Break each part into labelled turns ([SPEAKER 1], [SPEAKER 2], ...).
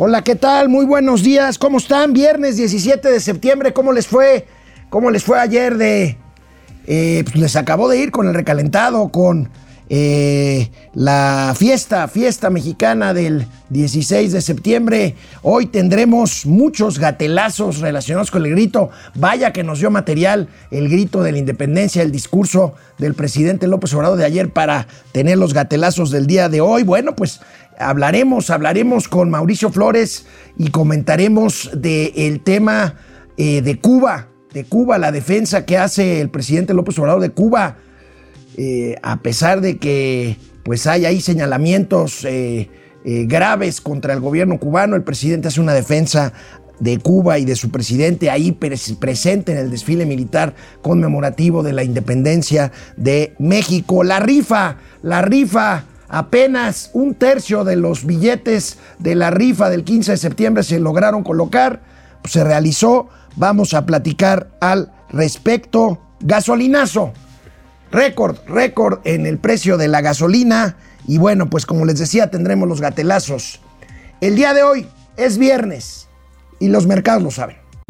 [SPEAKER 1] Hola, ¿qué tal? Muy buenos días. ¿Cómo están? Viernes 17 de septiembre. ¿Cómo les fue? ¿Cómo les fue ayer de... Eh, pues les acabó de ir con el recalentado, con eh, la fiesta, fiesta mexicana del 16 de septiembre. Hoy tendremos muchos gatelazos relacionados con el grito. Vaya que nos dio material el grito de la independencia, el discurso del presidente López Obrador de ayer para tener los gatelazos del día de hoy. Bueno, pues hablaremos, hablaremos con Mauricio Flores y comentaremos del tema eh, de Cuba, de Cuba, la defensa que hace el presidente López Obrador de Cuba, eh, a pesar de que pues hay ahí señalamientos eh, graves contra el gobierno cubano, el presidente hace una defensa de Cuba y de su presidente ahí presente en el desfile militar conmemorativo de la independencia de México. La rifa, la rifa Apenas un tercio de los billetes de la rifa del 15 de septiembre se lograron colocar, pues, se realizó. Vamos a platicar al respecto. Gasolinazo, récord, récord en el precio de la gasolina. Y bueno, pues como les decía, tendremos los gatelazos. El día de hoy es viernes y los mercados lo saben.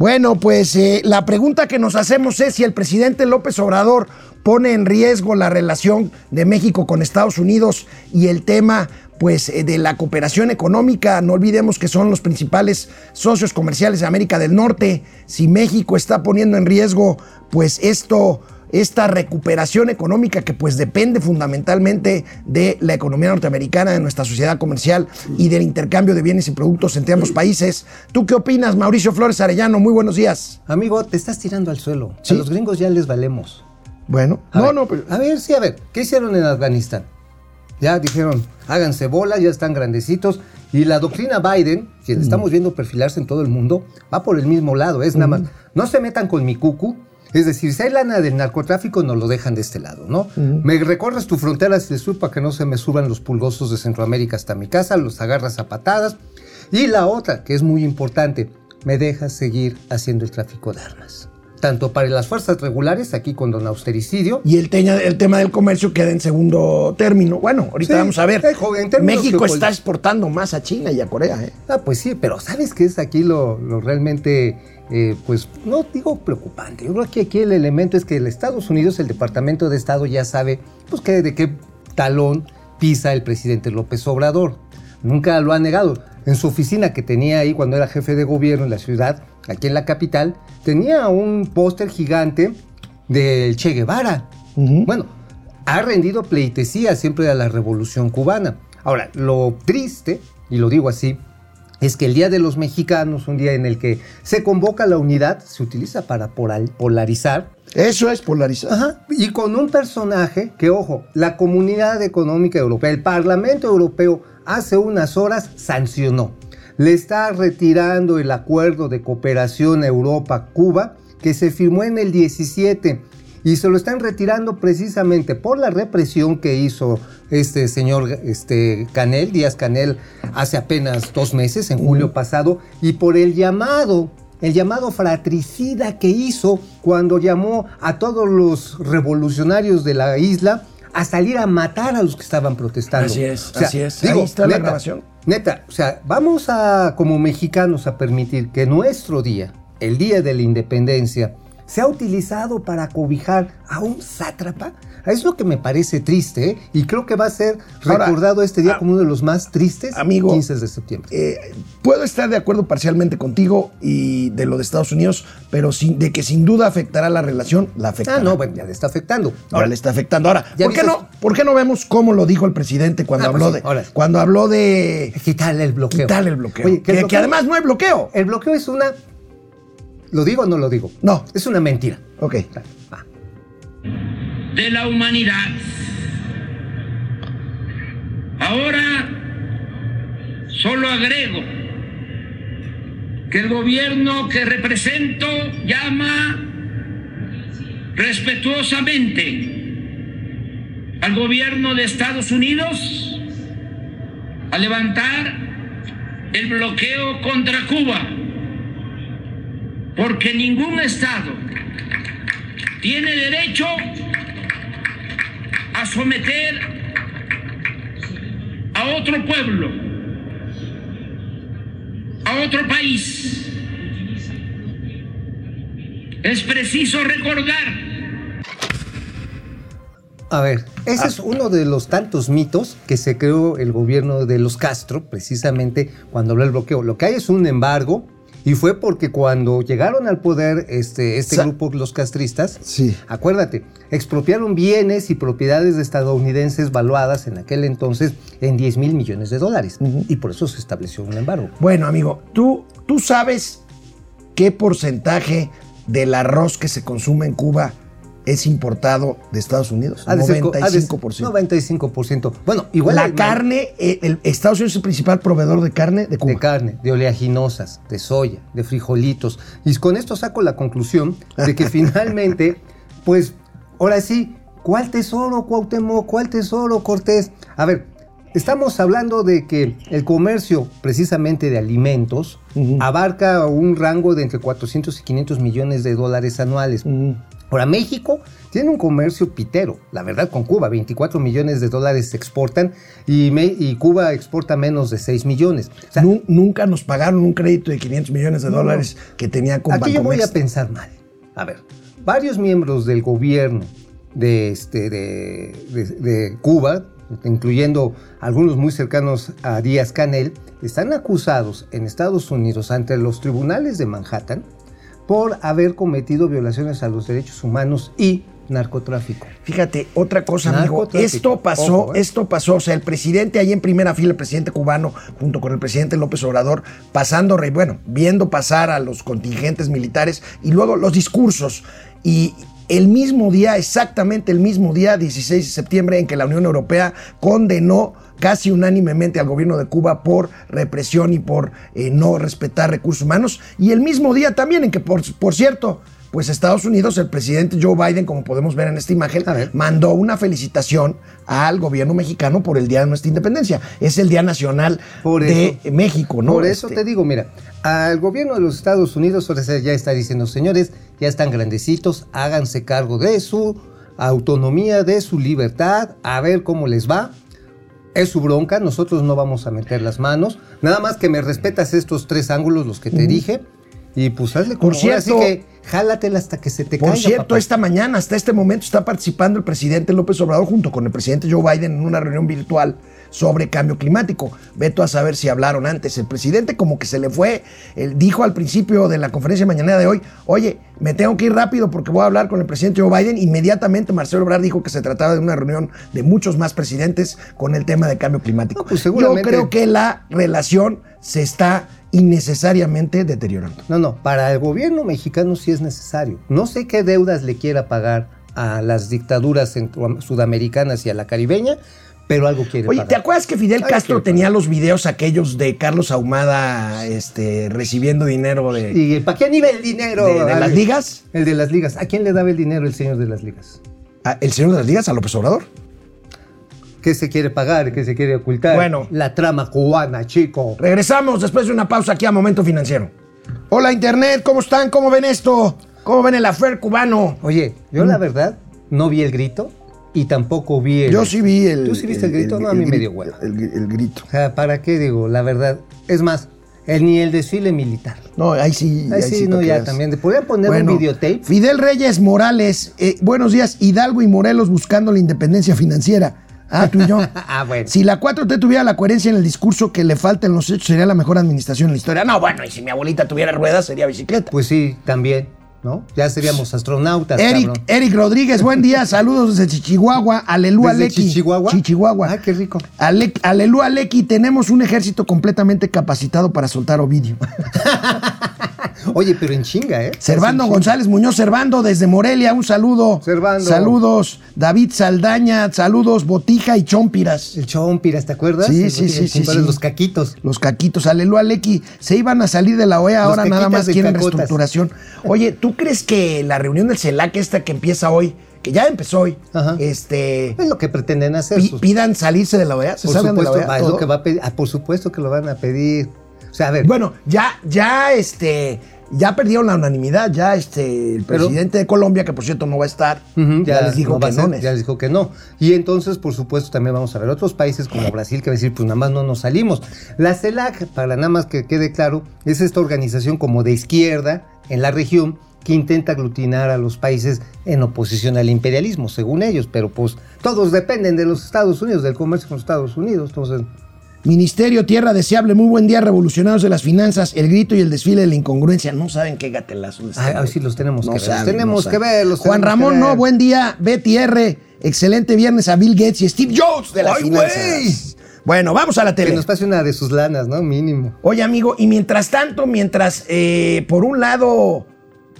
[SPEAKER 1] Bueno, pues eh, la pregunta que nos hacemos es si el presidente López Obrador pone en riesgo la relación de México con Estados Unidos y el tema pues eh, de la cooperación económica, no olvidemos que son los principales socios comerciales de América del Norte, si México está poniendo en riesgo pues esto esta recuperación económica que pues depende fundamentalmente de la economía norteamericana, de nuestra sociedad comercial y del intercambio de bienes y productos entre ambos países. ¿Tú qué opinas, Mauricio Flores Arellano? Muy buenos días.
[SPEAKER 2] Amigo, te estás tirando al suelo.
[SPEAKER 1] ¿Sí?
[SPEAKER 2] A los gringos ya les valemos.
[SPEAKER 1] Bueno,
[SPEAKER 2] A
[SPEAKER 1] no,
[SPEAKER 2] ver,
[SPEAKER 1] no, pero...
[SPEAKER 2] A ver, sí, a ver. ¿Qué hicieron en Afganistán? Ya dijeron, háganse bolas, ya están grandecitos. Y la doctrina Biden, que estamos viendo perfilarse en todo el mundo, va por el mismo lado. Es nada más, no se metan con mi cucu. Es decir, si hay lana del narcotráfico, nos lo dejan de este lado, ¿no? Me recorres tu frontera hacia el sur para que no se me suban los pulgosos de Centroamérica hasta mi casa, los agarras a patadas. Y la otra, que es muy importante, me dejas seguir haciendo el tráfico de armas. Tanto para las fuerzas regulares, aquí con don austericidio,
[SPEAKER 1] Y el, teña- el tema del comercio queda en segundo término. Bueno, ahorita
[SPEAKER 2] Sí,
[SPEAKER 1] vamos a ver.
[SPEAKER 2] eh, joven,
[SPEAKER 1] México está exportando más a China y a Corea. ¿eh?
[SPEAKER 2] Ah, pues sí, pero ¿sabes qué es aquí lo, lo realmente, eh, pues, no digo preocupante? Yo creo que aquí el elemento es que el Estados Unidos, el Departamento de Estado ya sabe, pues, que, de qué talón pisa el presidente López Obrador. Nunca lo ha negado. En su oficina que tenía ahí cuando era jefe de gobierno en la ciudad, aquí en la capital, tenía un póster gigante del Che Guevara. Bueno, ha rendido pleitesía siempre a la revolución cubana. Ahora, lo triste, y lo digo así, es que el Día de los Mexicanos, un día en el que se convoca la unidad, se utiliza para polarizar.
[SPEAKER 1] Eso es polarizar.
[SPEAKER 2] Ajá, y con un personaje que, ojo, la Comunidad Económica Europea, el Parlamento Europeo, hace unas horas sancionó. Le está retirando el acuerdo de cooperación Europa-Cuba que se firmó en el 17 y se lo están retirando precisamente por la represión que hizo este señor este, Canel, Díaz Canel, hace apenas dos meses, en julio pasado, y por el llamado, el llamado fratricida que hizo cuando llamó a todos los revolucionarios de la isla a salir a matar a los que estaban protestando.
[SPEAKER 1] Así es, así es. Ahí
[SPEAKER 2] Digo,
[SPEAKER 1] está la grabación.
[SPEAKER 2] Neta, o sea, vamos a, como mexicanos, a permitir que nuestro día, el día de la independencia, sea utilizado para cobijar a un sátrapa. Es lo que me parece triste, ¿eh? y creo que va a ser
[SPEAKER 1] Ahora,
[SPEAKER 2] recordado este día
[SPEAKER 1] a-
[SPEAKER 2] como uno de los más tristes
[SPEAKER 1] amigo,
[SPEAKER 2] 15 de septiembre.
[SPEAKER 1] Eh, puedo estar de acuerdo parcialmente contigo y de lo de Estados Unidos, pero sin, de que sin duda afectará la relación, la afectará.
[SPEAKER 2] ah, no, bueno, ya le está afectando.
[SPEAKER 1] Ahora le está afectando. Ahora,
[SPEAKER 2] ¿Ya
[SPEAKER 1] ¿por qué, no, ¿por qué no vemos cómo lo dijo el presidente cuando
[SPEAKER 2] Ah, pues
[SPEAKER 1] habló
[SPEAKER 2] sí,
[SPEAKER 1] de
[SPEAKER 2] ahora.
[SPEAKER 1] cuando habló de
[SPEAKER 2] Quitarle el bloqueo.
[SPEAKER 1] quitarle el bloqueo?
[SPEAKER 2] Oye,
[SPEAKER 1] que,
[SPEAKER 2] el
[SPEAKER 1] que
[SPEAKER 2] bloqueo-
[SPEAKER 1] además no hay bloqueo.
[SPEAKER 2] El bloqueo es una... ¿Lo digo o no lo digo?
[SPEAKER 1] No.
[SPEAKER 2] Es una mentira.
[SPEAKER 1] Ok.
[SPEAKER 2] Va.
[SPEAKER 3] de la humanidad. Ahora solo agrego que el gobierno que represento llama respetuosamente al gobierno de Estados Unidos a levantar el bloqueo contra Cuba, porque ningún Estado tiene derecho a someter a otro pueblo, a otro país. Es preciso recordar
[SPEAKER 2] A ver, ese es uno de los tantos mitos que se creó el gobierno de los Castro, precisamente cuando habló del bloqueo. Lo que hay es un embargo, y fue porque cuando llegaron al poder este, este
[SPEAKER 1] Sa-
[SPEAKER 2] grupo, los castristas,
[SPEAKER 1] Sí.
[SPEAKER 2] acuérdate, expropiaron bienes y propiedades de estadounidenses valuadas en aquel entonces en 10 mil millones de dólares. Y por eso se estableció un embargo.
[SPEAKER 1] Bueno, amigo, ¿tú, tú sabes qué porcentaje del arroz que se consume en Cuba es importado de Estados Unidos?
[SPEAKER 2] Ha de ser co- ha de ser-
[SPEAKER 1] 95%.
[SPEAKER 2] 95%. Bueno, igual
[SPEAKER 1] la carne, eh, el- Estados Unidos es el principal proveedor de carne de Cuba.
[SPEAKER 2] de carne, de oleaginosas, de soya, de frijolitos. Y con esto saco la conclusión de que finalmente, pues, ahora sí, ¿cuál tesoro, Cuauhtémoc? ¿Cuál tesoro, Cortés? A ver, estamos hablando de que el comercio, precisamente de alimentos, abarca un rango de entre 400 y 500 millones de dólares anuales. Ahora, México tiene un comercio pitero, la verdad, con Cuba. 24 millones de dólares se exportan y, Me- y Cuba exporta menos de 6 millones. O sea,
[SPEAKER 1] Nu- nunca nos pagaron un crédito de 500 millones de dólares que tenía con
[SPEAKER 2] Aquí yo voy a pensar mal. A ver, varios miembros del gobierno de, este, de, de- de Cuba, incluyendo algunos muy cercanos a Díaz Canel, están acusados en Estados Unidos ante los tribunales de Manhattan por haber cometido violaciones a los derechos humanos y narcotráfico.
[SPEAKER 1] Fíjate, otra cosa, amigo. Esto pasó,
[SPEAKER 2] Ojo, ¿eh?
[SPEAKER 1] esto pasó. O sea, el presidente ahí en primera fila, el presidente cubano, junto con el presidente López Obrador, pasando, bueno, viendo pasar a los contingentes militares y luego los discursos. Y el mismo día, exactamente el mismo día, 16 de septiembre, en que la Unión Europea condenó casi unánimemente al gobierno de Cuba por represión y por eh, no respetar recursos humanos. Y el mismo día también en que, por, por cierto, pues Estados Unidos, el presidente Joe Biden, como podemos ver en esta imagen, mandó una felicitación al gobierno mexicano por el Día de nuestra Independencia. Es el Día Nacional
[SPEAKER 2] Por
[SPEAKER 1] de México, ¿no?
[SPEAKER 2] Por eso
[SPEAKER 1] Este,
[SPEAKER 2] te digo, mira, al gobierno de los Estados Unidos ahora ya está diciendo, señores, ya están grandecitos, háganse cargo de su autonomía, de su libertad, a ver cómo les va. Es su bronca, nosotros no vamos a meter las manos. Nada más que me respetas estos tres ángulos, los que te dije. Y pues hazle como
[SPEAKER 1] Por cierto-
[SPEAKER 2] así que jálatela hasta que se te
[SPEAKER 1] Por
[SPEAKER 2] caiga.
[SPEAKER 1] cierto,
[SPEAKER 2] papá.
[SPEAKER 1] esta mañana, hasta este momento, está participando el presidente López Obrador junto con el presidente Joe Biden en una reunión virtual sobre cambio climático. Veto a saber si hablaron antes. El presidente como que se le fue, él dijo al principio de la conferencia mañana de hoy, oye, me tengo que ir rápido porque voy a hablar con el presidente Joe Biden. Inmediatamente Marcelo Ebrard dijo que se trataba de una reunión de muchos más presidentes con el tema de cambio climático.
[SPEAKER 2] No, pues
[SPEAKER 1] Yo creo que la relación se está innecesariamente deteriorando.
[SPEAKER 2] No, no, para el gobierno mexicano sí es necesario. No sé qué deudas le quiera pagar a las dictaduras sudamericanas y a la caribeña, pero algo quiere
[SPEAKER 1] Oye,
[SPEAKER 2] pagar.
[SPEAKER 1] ¿te acuerdas que Fidel Castro tenía los videos aquellos de Carlos Ahumada este, recibiendo dinero de,
[SPEAKER 2] ¿Y para qué nivel el dinero?
[SPEAKER 1] de- de las ligas?
[SPEAKER 2] El de las ligas. ¿A quién le daba el dinero el señor de las ligas?
[SPEAKER 1] ¿A ¿El señor de las ligas a López Obrador?
[SPEAKER 2] ¿Qué se quiere pagar? ¿Qué se quiere ocultar?
[SPEAKER 1] Bueno.
[SPEAKER 2] La trama cubana, chico.
[SPEAKER 1] Regresamos después de una pausa aquí a Momento Financiero. Hola Internet, ¿cómo están? ¿Cómo ven esto? ¿Cómo ven el afer cubano?
[SPEAKER 2] Oye, yo la verdad no vi el grito y tampoco vi el...
[SPEAKER 1] Yo sí vi el...
[SPEAKER 2] ¿Tú sí viste el, grito? no, a mí me dio hueva.
[SPEAKER 1] El, el grito.
[SPEAKER 2] O sea, ¿para qué digo? La verdad. Es más, el, ni el desfile militar.
[SPEAKER 1] No, ahí sí.
[SPEAKER 2] Ay, sí, no, ya también. Podrían poner
[SPEAKER 1] Bueno,
[SPEAKER 2] un videotape.
[SPEAKER 1] Fidel Reyes Morales, eh, buenos días. Hidalgo y Morelos buscando la independencia financiera. Ah, tú y yo.
[SPEAKER 2] Ah, bueno.
[SPEAKER 1] Si la 4T tuviera la coherencia en el discurso que le falta en los hechos, sería la mejor administración en la historia. No, bueno, y si mi abuelita tuviera ruedas, sería bicicleta.
[SPEAKER 2] Pues sí, también, ¿no? Ya seríamos astronautas,
[SPEAKER 1] Eric,
[SPEAKER 2] cabrón.
[SPEAKER 1] Eric Rodríguez, buen día. Saludos desde Chichihuahua. Alelúa
[SPEAKER 2] ¿Desde
[SPEAKER 1] Lequi.
[SPEAKER 2] Chichihuahua?
[SPEAKER 1] Chichihuahua.
[SPEAKER 2] Ah, qué rico.
[SPEAKER 1] Ale- Alelúa Lequi. Tenemos un ejército completamente capacitado para soltar Ovidio.
[SPEAKER 2] Oye, pero en chinga, ¿eh?
[SPEAKER 1] Servando. González Muñoz, Servando desde Morelia, un saludo.
[SPEAKER 2] Servando.
[SPEAKER 1] Saludos. David Saldaña, saludos. Botija y Chompiras.
[SPEAKER 2] El Chompiras, ¿te acuerdas?
[SPEAKER 1] Sí,
[SPEAKER 2] El-
[SPEAKER 1] sí, sí, sí.
[SPEAKER 2] Los caquitos.
[SPEAKER 1] Los caquitos, aleluya, Lequi. Se iban a salir de la OEA, ahora nada más quieren
[SPEAKER 2] cacotas.
[SPEAKER 1] reestructuración. Oye, ¿tú crees que la reunión del CELAC esta que empieza hoy, que ya empezó hoy,
[SPEAKER 2] Ajá.
[SPEAKER 1] este,
[SPEAKER 2] Es lo que pretenden hacer. sus-
[SPEAKER 1] pidan salirse de la OEA? ¿Se
[SPEAKER 2] por
[SPEAKER 1] salgan de la
[SPEAKER 2] supuesto,
[SPEAKER 1] OEA?
[SPEAKER 2] es lo que va a pedir. Ah, por supuesto que lo van a pedir. O sea, a ver.
[SPEAKER 1] Bueno, ya, ya, este, ya perdieron la unanimidad, ya, este, el
[SPEAKER 2] Pero-
[SPEAKER 1] presidente de Colombia, que por cierto no va a estar, ya, les dijo
[SPEAKER 2] no
[SPEAKER 1] que no.
[SPEAKER 2] Ya les dijo que no. Y entonces, por supuesto, también vamos a ver otros países como Brasil que va a decir, pues nada más no nos salimos. La CELAC, para nada más que quede claro, es esta organización como de izquierda en la región que intenta aglutinar a los países en oposición al imperialismo, según ellos, pero pues todos dependen de los Estados Unidos, del comercio con los Estados Unidos, entonces...
[SPEAKER 1] Ministerio Tierra Deseable, muy buen día, revolucionarios de las finanzas, el grito y el desfile de la incongruencia. No saben qué gatelazo. les
[SPEAKER 2] Ay,
[SPEAKER 1] tengo.
[SPEAKER 2] ay, sí, los tenemos que ver, los tenemos que ver, los
[SPEAKER 1] Juan
[SPEAKER 2] que
[SPEAKER 1] Ramón, no, buen día. Betty R, excelente viernes a Bill Gates y Steve Jobs de las
[SPEAKER 2] ¡Ay,
[SPEAKER 1] finanzas. Bueno, vamos a la
[SPEAKER 2] Que
[SPEAKER 1] tele.
[SPEAKER 2] nos pase una de sus lanas, ¿no? Mínimo.
[SPEAKER 1] Oye, amigo, y mientras tanto, mientras, eh, por un lado,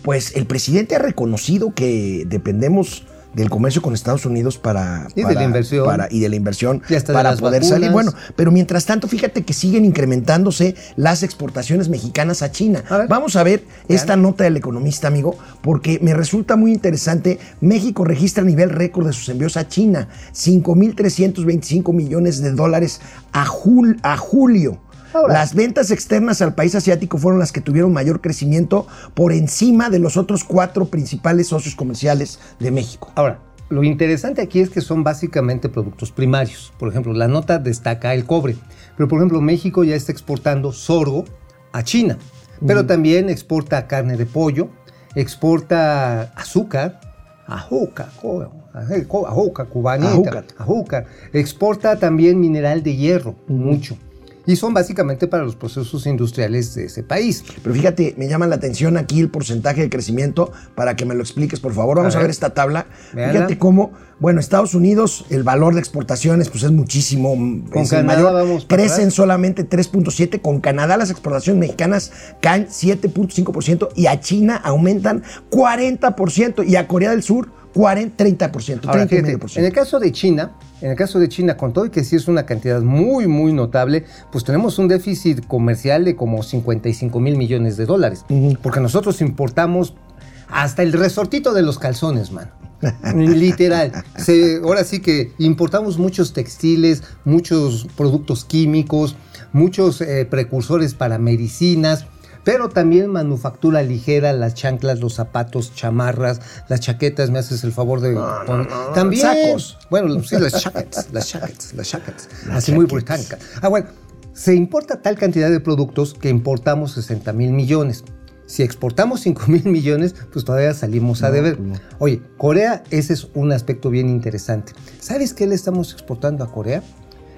[SPEAKER 1] pues el presidente ha reconocido que dependemos del comercio con Estados Unidos para...
[SPEAKER 2] Y de la inversión.
[SPEAKER 1] para- y de la inversión
[SPEAKER 2] Y hasta de
[SPEAKER 1] para poder
[SPEAKER 2] vacunas.
[SPEAKER 1] salir. Bueno, pero mientras tanto, fíjate que siguen incrementándose las exportaciones mexicanas a China.
[SPEAKER 2] A ver.
[SPEAKER 1] Vamos a ver esta nota del economista, amigo, porque me resulta muy interesante. México registra nivel récord de sus envíos a China, 5.325 millones de dólares a, jul- a julio.
[SPEAKER 2] Ahora.
[SPEAKER 1] Las ventas externas al país asiático fueron las que tuvieron mayor crecimiento por encima de los otros cuatro principales socios comerciales de México.
[SPEAKER 2] Ahora, lo interesante aquí es que son básicamente productos primarios. Por ejemplo, la nota destaca el cobre. Pero, por ejemplo, México ya está exportando sorgo a China. Pero también exporta carne de pollo, exporta azúcar, azúcar, co- azúcar cubanita,
[SPEAKER 1] Azúcar.
[SPEAKER 2] azúcar. Exporta también mineral de hierro, mucho. Y son básicamente para los procesos industriales de ese país.
[SPEAKER 1] Pero fíjate, me llama la atención aquí el porcentaje de crecimiento para que me lo expliques, por favor. Vamos a,
[SPEAKER 2] A
[SPEAKER 1] ver. esta tabla. Fíjate cómo, bueno, Estados Unidos, el valor de exportaciones pues es muchísimo.
[SPEAKER 2] Con
[SPEAKER 1] es
[SPEAKER 2] Canadá
[SPEAKER 1] mayor.
[SPEAKER 2] vamos
[SPEAKER 1] Crecen
[SPEAKER 2] atrás.
[SPEAKER 1] solamente 3.7. Con Canadá las exportaciones mexicanas caen 7.5% y a China aumentan 40% y a Corea del Sur 40, 30%,
[SPEAKER 2] Ahora, fíjate,
[SPEAKER 1] 30,5%.
[SPEAKER 2] en el caso de China, en el caso de China, con todo y que sí es una cantidad muy, muy notable, pues tenemos un déficit comercial de como 55 mil millones de dólares. Porque nosotros importamos hasta el resortito de los calzones, man. Literal. Se- ahora sí que importamos muchos textiles, muchos productos químicos, muchos eh, precursores para medicinas. Pero también manufactura ligera, las chanclas, los zapatos, chamarras, las chaquetas, me haces el favor de poner. También.
[SPEAKER 1] sacos.
[SPEAKER 2] Bueno, sí, las chaquetas, las chaquetas, las chaquetas. Así muy británica. Ah, bueno, se importa tal cantidad de productos que importamos 60 mil millones. Si exportamos 5 mil millones, pues todavía salimos a deber. Oye, Corea, ese es un aspecto bien interesante. ¿Sabes qué le estamos exportando a Corea?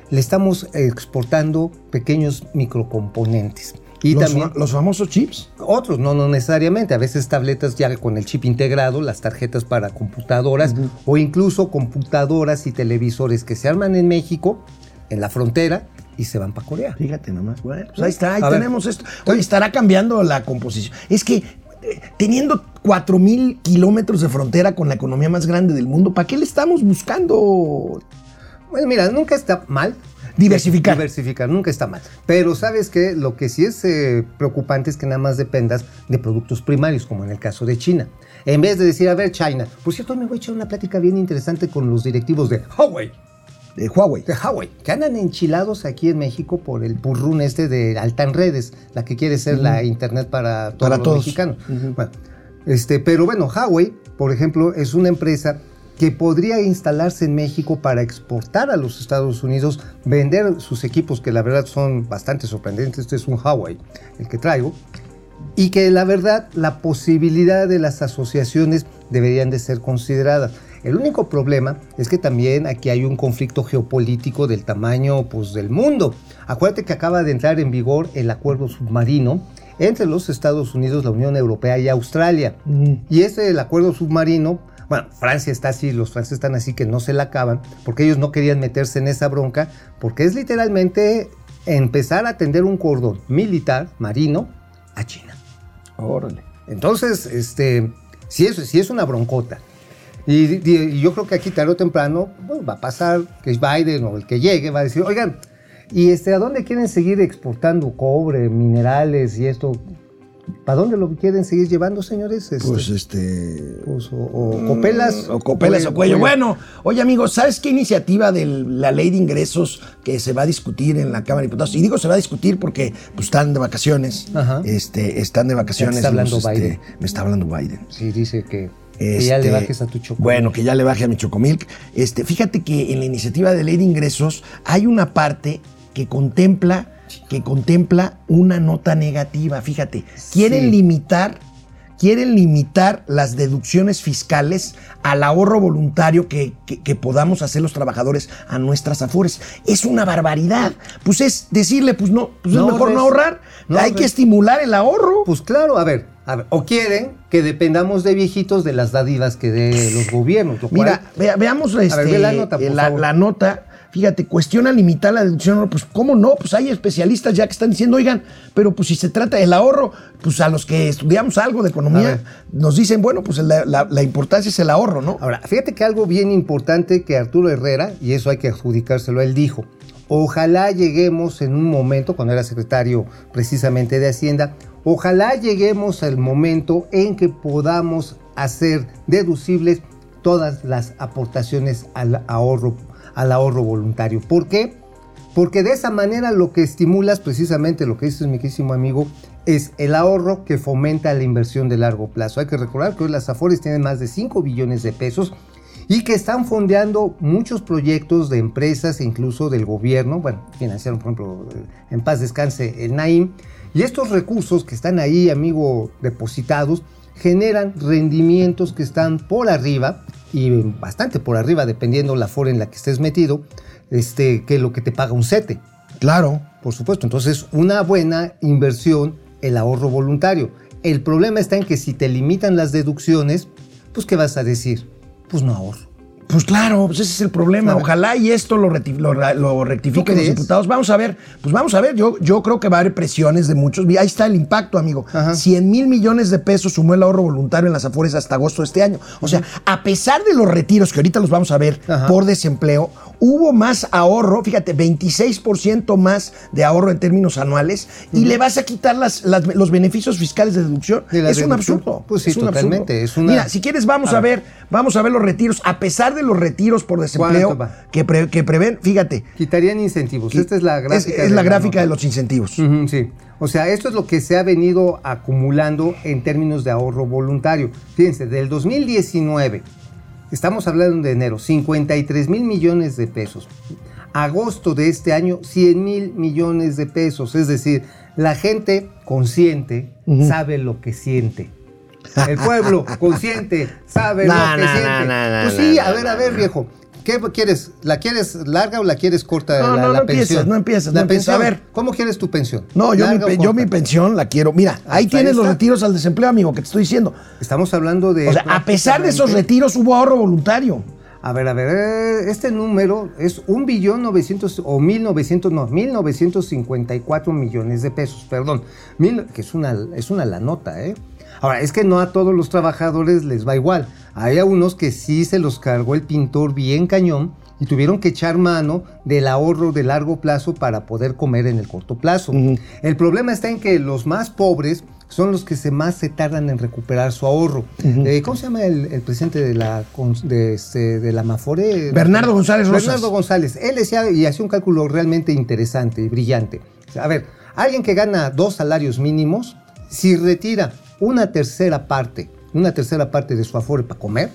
[SPEAKER 2] Le estamos exportando pequeños microcomponentes. Y
[SPEAKER 1] los,
[SPEAKER 2] también
[SPEAKER 1] los famosos chips.
[SPEAKER 2] otros, no, no necesariamente. A veces tabletas ya con el chip integrado, las tarjetas para computadoras o incluso computadoras y televisores que se arman en México, en la frontera, y se van para Corea.
[SPEAKER 1] Fíjate nomás. Bueno, pues ahí está, ahí
[SPEAKER 2] A ver.
[SPEAKER 1] tenemos esto. Oye, estará cambiando la composición. Es que eh, teniendo 4 mil kilómetros de frontera con la economía más grande del mundo, ¿para qué le estamos buscando?
[SPEAKER 2] Bueno, mira, nunca está mal.
[SPEAKER 1] Diversificar.
[SPEAKER 2] Diversificar, nunca está mal. Pero sabes que lo que sí es eh, preocupante es que nada más dependas de productos primarios, como en el caso de China. En vez de decir, a ver, China. Por cierto, hoy me voy a echar una plática bien interesante con los directivos de Huawei.
[SPEAKER 1] De Huawei.
[SPEAKER 2] de Huawei, que andan enchilados aquí en México por el purrún este de Altan Redes, la que quiere ser la internet para todos
[SPEAKER 1] Para
[SPEAKER 2] los
[SPEAKER 1] todos.
[SPEAKER 2] mexicanos. Bueno, este, pero bueno, Huawei, por ejemplo, es una empresa que podría instalarse en México para exportar a los Estados Unidos, vender sus equipos, que la verdad son bastante sorprendentes. Este es un Huawei, el que traigo. Y que la verdad, la posibilidad de las asociaciones deberían de ser consideradas. El único problema es que también aquí hay un conflicto geopolítico del tamaño pues, del mundo. Acuérdate que acaba de entrar en vigor el acuerdo submarino entre los Estados Unidos, la Unión Europea y Australia. Y ese el acuerdo submarino, bueno, Francia está así, los franceses están así que no se la acaban, porque ellos no querían meterse en esa bronca, porque es literalmente empezar a tender un cordón militar, marino, a China.
[SPEAKER 1] Órale.
[SPEAKER 2] Entonces, este, sí es, es una broncota. Y, y- y yo creo que aquí tarde o temprano pues, va a pasar que Biden o el que llegue va a decir, oigan, ¿y este, a dónde quieren seguir exportando cobre, minerales y esto? ¿Para dónde lo quieren seguir llevando, señores? Este,
[SPEAKER 1] Pues este.
[SPEAKER 2] pues, o, o copelas.
[SPEAKER 1] O copelas o cuello. Bueno, oye amigos, ¿sabes qué iniciativa de la ley de ingresos que se va a discutir en la Cámara de Diputados? Y digo se va a discutir porque pues, están de vacaciones.
[SPEAKER 2] Ajá.
[SPEAKER 1] Este, están de vacaciones.
[SPEAKER 2] está hablando
[SPEAKER 1] los, este,
[SPEAKER 2] Biden.
[SPEAKER 1] me está hablando Biden.
[SPEAKER 2] Sí, dice que, que ya le
[SPEAKER 1] Este,
[SPEAKER 2] bajes a tu chocolate.
[SPEAKER 1] Bueno, que ya le baje a mi chocomilk. Este, fíjate que en la iniciativa de ley de ingresos hay una parte que contempla, que contempla una nota negativa. Fíjate, quieren
[SPEAKER 2] Sí.
[SPEAKER 1] limitar, quieren limitar las deducciones fiscales al ahorro voluntario que, que- que podamos hacer los trabajadores a nuestras afores. Es una barbaridad. Pues es decirle, pues no, pues
[SPEAKER 2] No
[SPEAKER 1] es mejor no ahorrar.
[SPEAKER 2] No
[SPEAKER 1] hay que estimular el ahorro.
[SPEAKER 2] Pues claro, a ver, a ver, o quieren que dependamos de viejitos de las dádivas que dé los gobiernos. lo cual-
[SPEAKER 1] Mira, vea- veamos este,
[SPEAKER 2] ve la nota, por
[SPEAKER 1] la,
[SPEAKER 2] favor.
[SPEAKER 1] la nota. Fíjate, cuestiona limitar la deducción. Pues, ¿cómo no? Pues hay especialistas ya que están diciendo, oigan, pero pues si se trata del ahorro, pues a los que estudiamos algo de economía, nos dicen, bueno, pues la, la- la importancia es el ahorro, ¿no?
[SPEAKER 2] Ahora, fíjate que algo bien importante que Arturo Herrera, y eso hay que adjudicárselo, él dijo, ojalá lleguemos en un momento, cuando era secretario precisamente de Hacienda, ojalá lleguemos al momento en que podamos hacer deducibles todas las aportaciones al ahorro, al ahorro voluntario. ¿Por qué? Porque de esa manera lo que estimulas, precisamente lo que dices mi querísimo amigo, es el ahorro que fomenta la inversión de largo plazo. Hay que recordar que hoy las Afores tienen más de 5 billones de pesos y que están fondeando muchos proyectos de empresas e incluso del gobierno. Bueno, financiaron, por ejemplo, en paz descanse el Naim. Y estos recursos que están ahí, amigo, depositados, generan rendimientos que están por arriba y bastante por arriba, dependiendo la Afore en la que estés metido, este, que lo que te paga un CETE.
[SPEAKER 1] Claro.
[SPEAKER 2] Por supuesto, entonces una buena inversión, el ahorro voluntario. El problema está en que si te limitan las deducciones, pues ¿qué vas a decir? Pues no ahorro.
[SPEAKER 1] Pues claro, pues ese es el problema. Ojalá y esto lo, lo, lo rectifiquen
[SPEAKER 2] ¿Tú
[SPEAKER 1] los diputados. Vamos a ver, pues vamos a ver. Yo, yo creo que va a haber presiones de muchos. Ahí está el impacto, amigo.
[SPEAKER 2] Ajá.
[SPEAKER 1] 100 mil millones de pesos sumó el ahorro voluntario en las Afores hasta agosto de este año. O sea, a pesar de los retiros que ahorita los vamos a ver
[SPEAKER 2] Ajá.
[SPEAKER 1] por desempleo, hubo más ahorro, fíjate, 26% más de ahorro en términos anuales y le vas a quitar las, las- los beneficios fiscales de deducción.
[SPEAKER 2] De
[SPEAKER 1] es un absurdo.
[SPEAKER 2] Pues sí,
[SPEAKER 1] es un
[SPEAKER 2] totalmente,
[SPEAKER 1] absurdo.
[SPEAKER 2] es una-
[SPEAKER 1] Mira, si quieres vamos
[SPEAKER 2] A
[SPEAKER 1] a,
[SPEAKER 2] ver.
[SPEAKER 1] ver, vamos a ver los retiros. A pesar de los retiros por desempleo que, pre- que prevén, fíjate.
[SPEAKER 2] Quitarían incentivos. Esta es la
[SPEAKER 1] es,
[SPEAKER 2] gráfica.
[SPEAKER 1] es la gráfica de los incentivos.
[SPEAKER 2] Sí. O sea, esto es lo que se ha venido acumulando en términos de ahorro voluntario. Fíjense, del 2019, estamos hablando de enero, 53 mil millones de pesos. Agosto de este año, 100 mil millones de pesos. Es decir, la gente consciente sabe lo que siente. El pueblo consciente sabe
[SPEAKER 1] No,
[SPEAKER 2] lo que
[SPEAKER 1] no,
[SPEAKER 2] siente.
[SPEAKER 1] no, no,
[SPEAKER 2] pues sí,
[SPEAKER 1] no,
[SPEAKER 2] a ver, a ver, viejo. ¿Qué quieres? ¿La quieres larga o la quieres corta?
[SPEAKER 1] No,
[SPEAKER 2] la,
[SPEAKER 1] no,
[SPEAKER 2] la
[SPEAKER 1] no empieces,
[SPEAKER 2] pensión?
[SPEAKER 1] no empieces,
[SPEAKER 2] La
[SPEAKER 1] no empieces. A
[SPEAKER 2] pensión.
[SPEAKER 1] ver.
[SPEAKER 2] ¿Cómo quieres tu pensión?
[SPEAKER 1] No, yo mi, pensión la quiero. Mira, ahí tienes los retiros al desempleo, amigo, que te estoy diciendo.
[SPEAKER 2] Estamos hablando de.
[SPEAKER 1] O sea, a pesar de esos retiros hubo ahorro voluntario.
[SPEAKER 2] A ver, a ver, eh, este número es un billón 900 o 1900, no, 1954 millones de pesos, perdón. Mil- que es una, es una la nota, ¿eh? Ahora, es que no a todos los trabajadores les va igual. Hay a unos que sí se los cargó el pintor bien cañón y tuvieron que echar mano del ahorro de largo plazo para poder comer en el corto plazo. El problema está en que los más pobres son los que se más se tardan en recuperar su ahorro. Eh, ¿Cómo se llama el, el presidente de la, de, este, de la Mafore?
[SPEAKER 1] Bernardo González Rosas.
[SPEAKER 2] Bernardo González. Él decía y hacía un cálculo realmente interesante y brillante. A ver, alguien que gana dos salarios mínimos, si retira una tercera parte, una tercera parte de su afore para comer,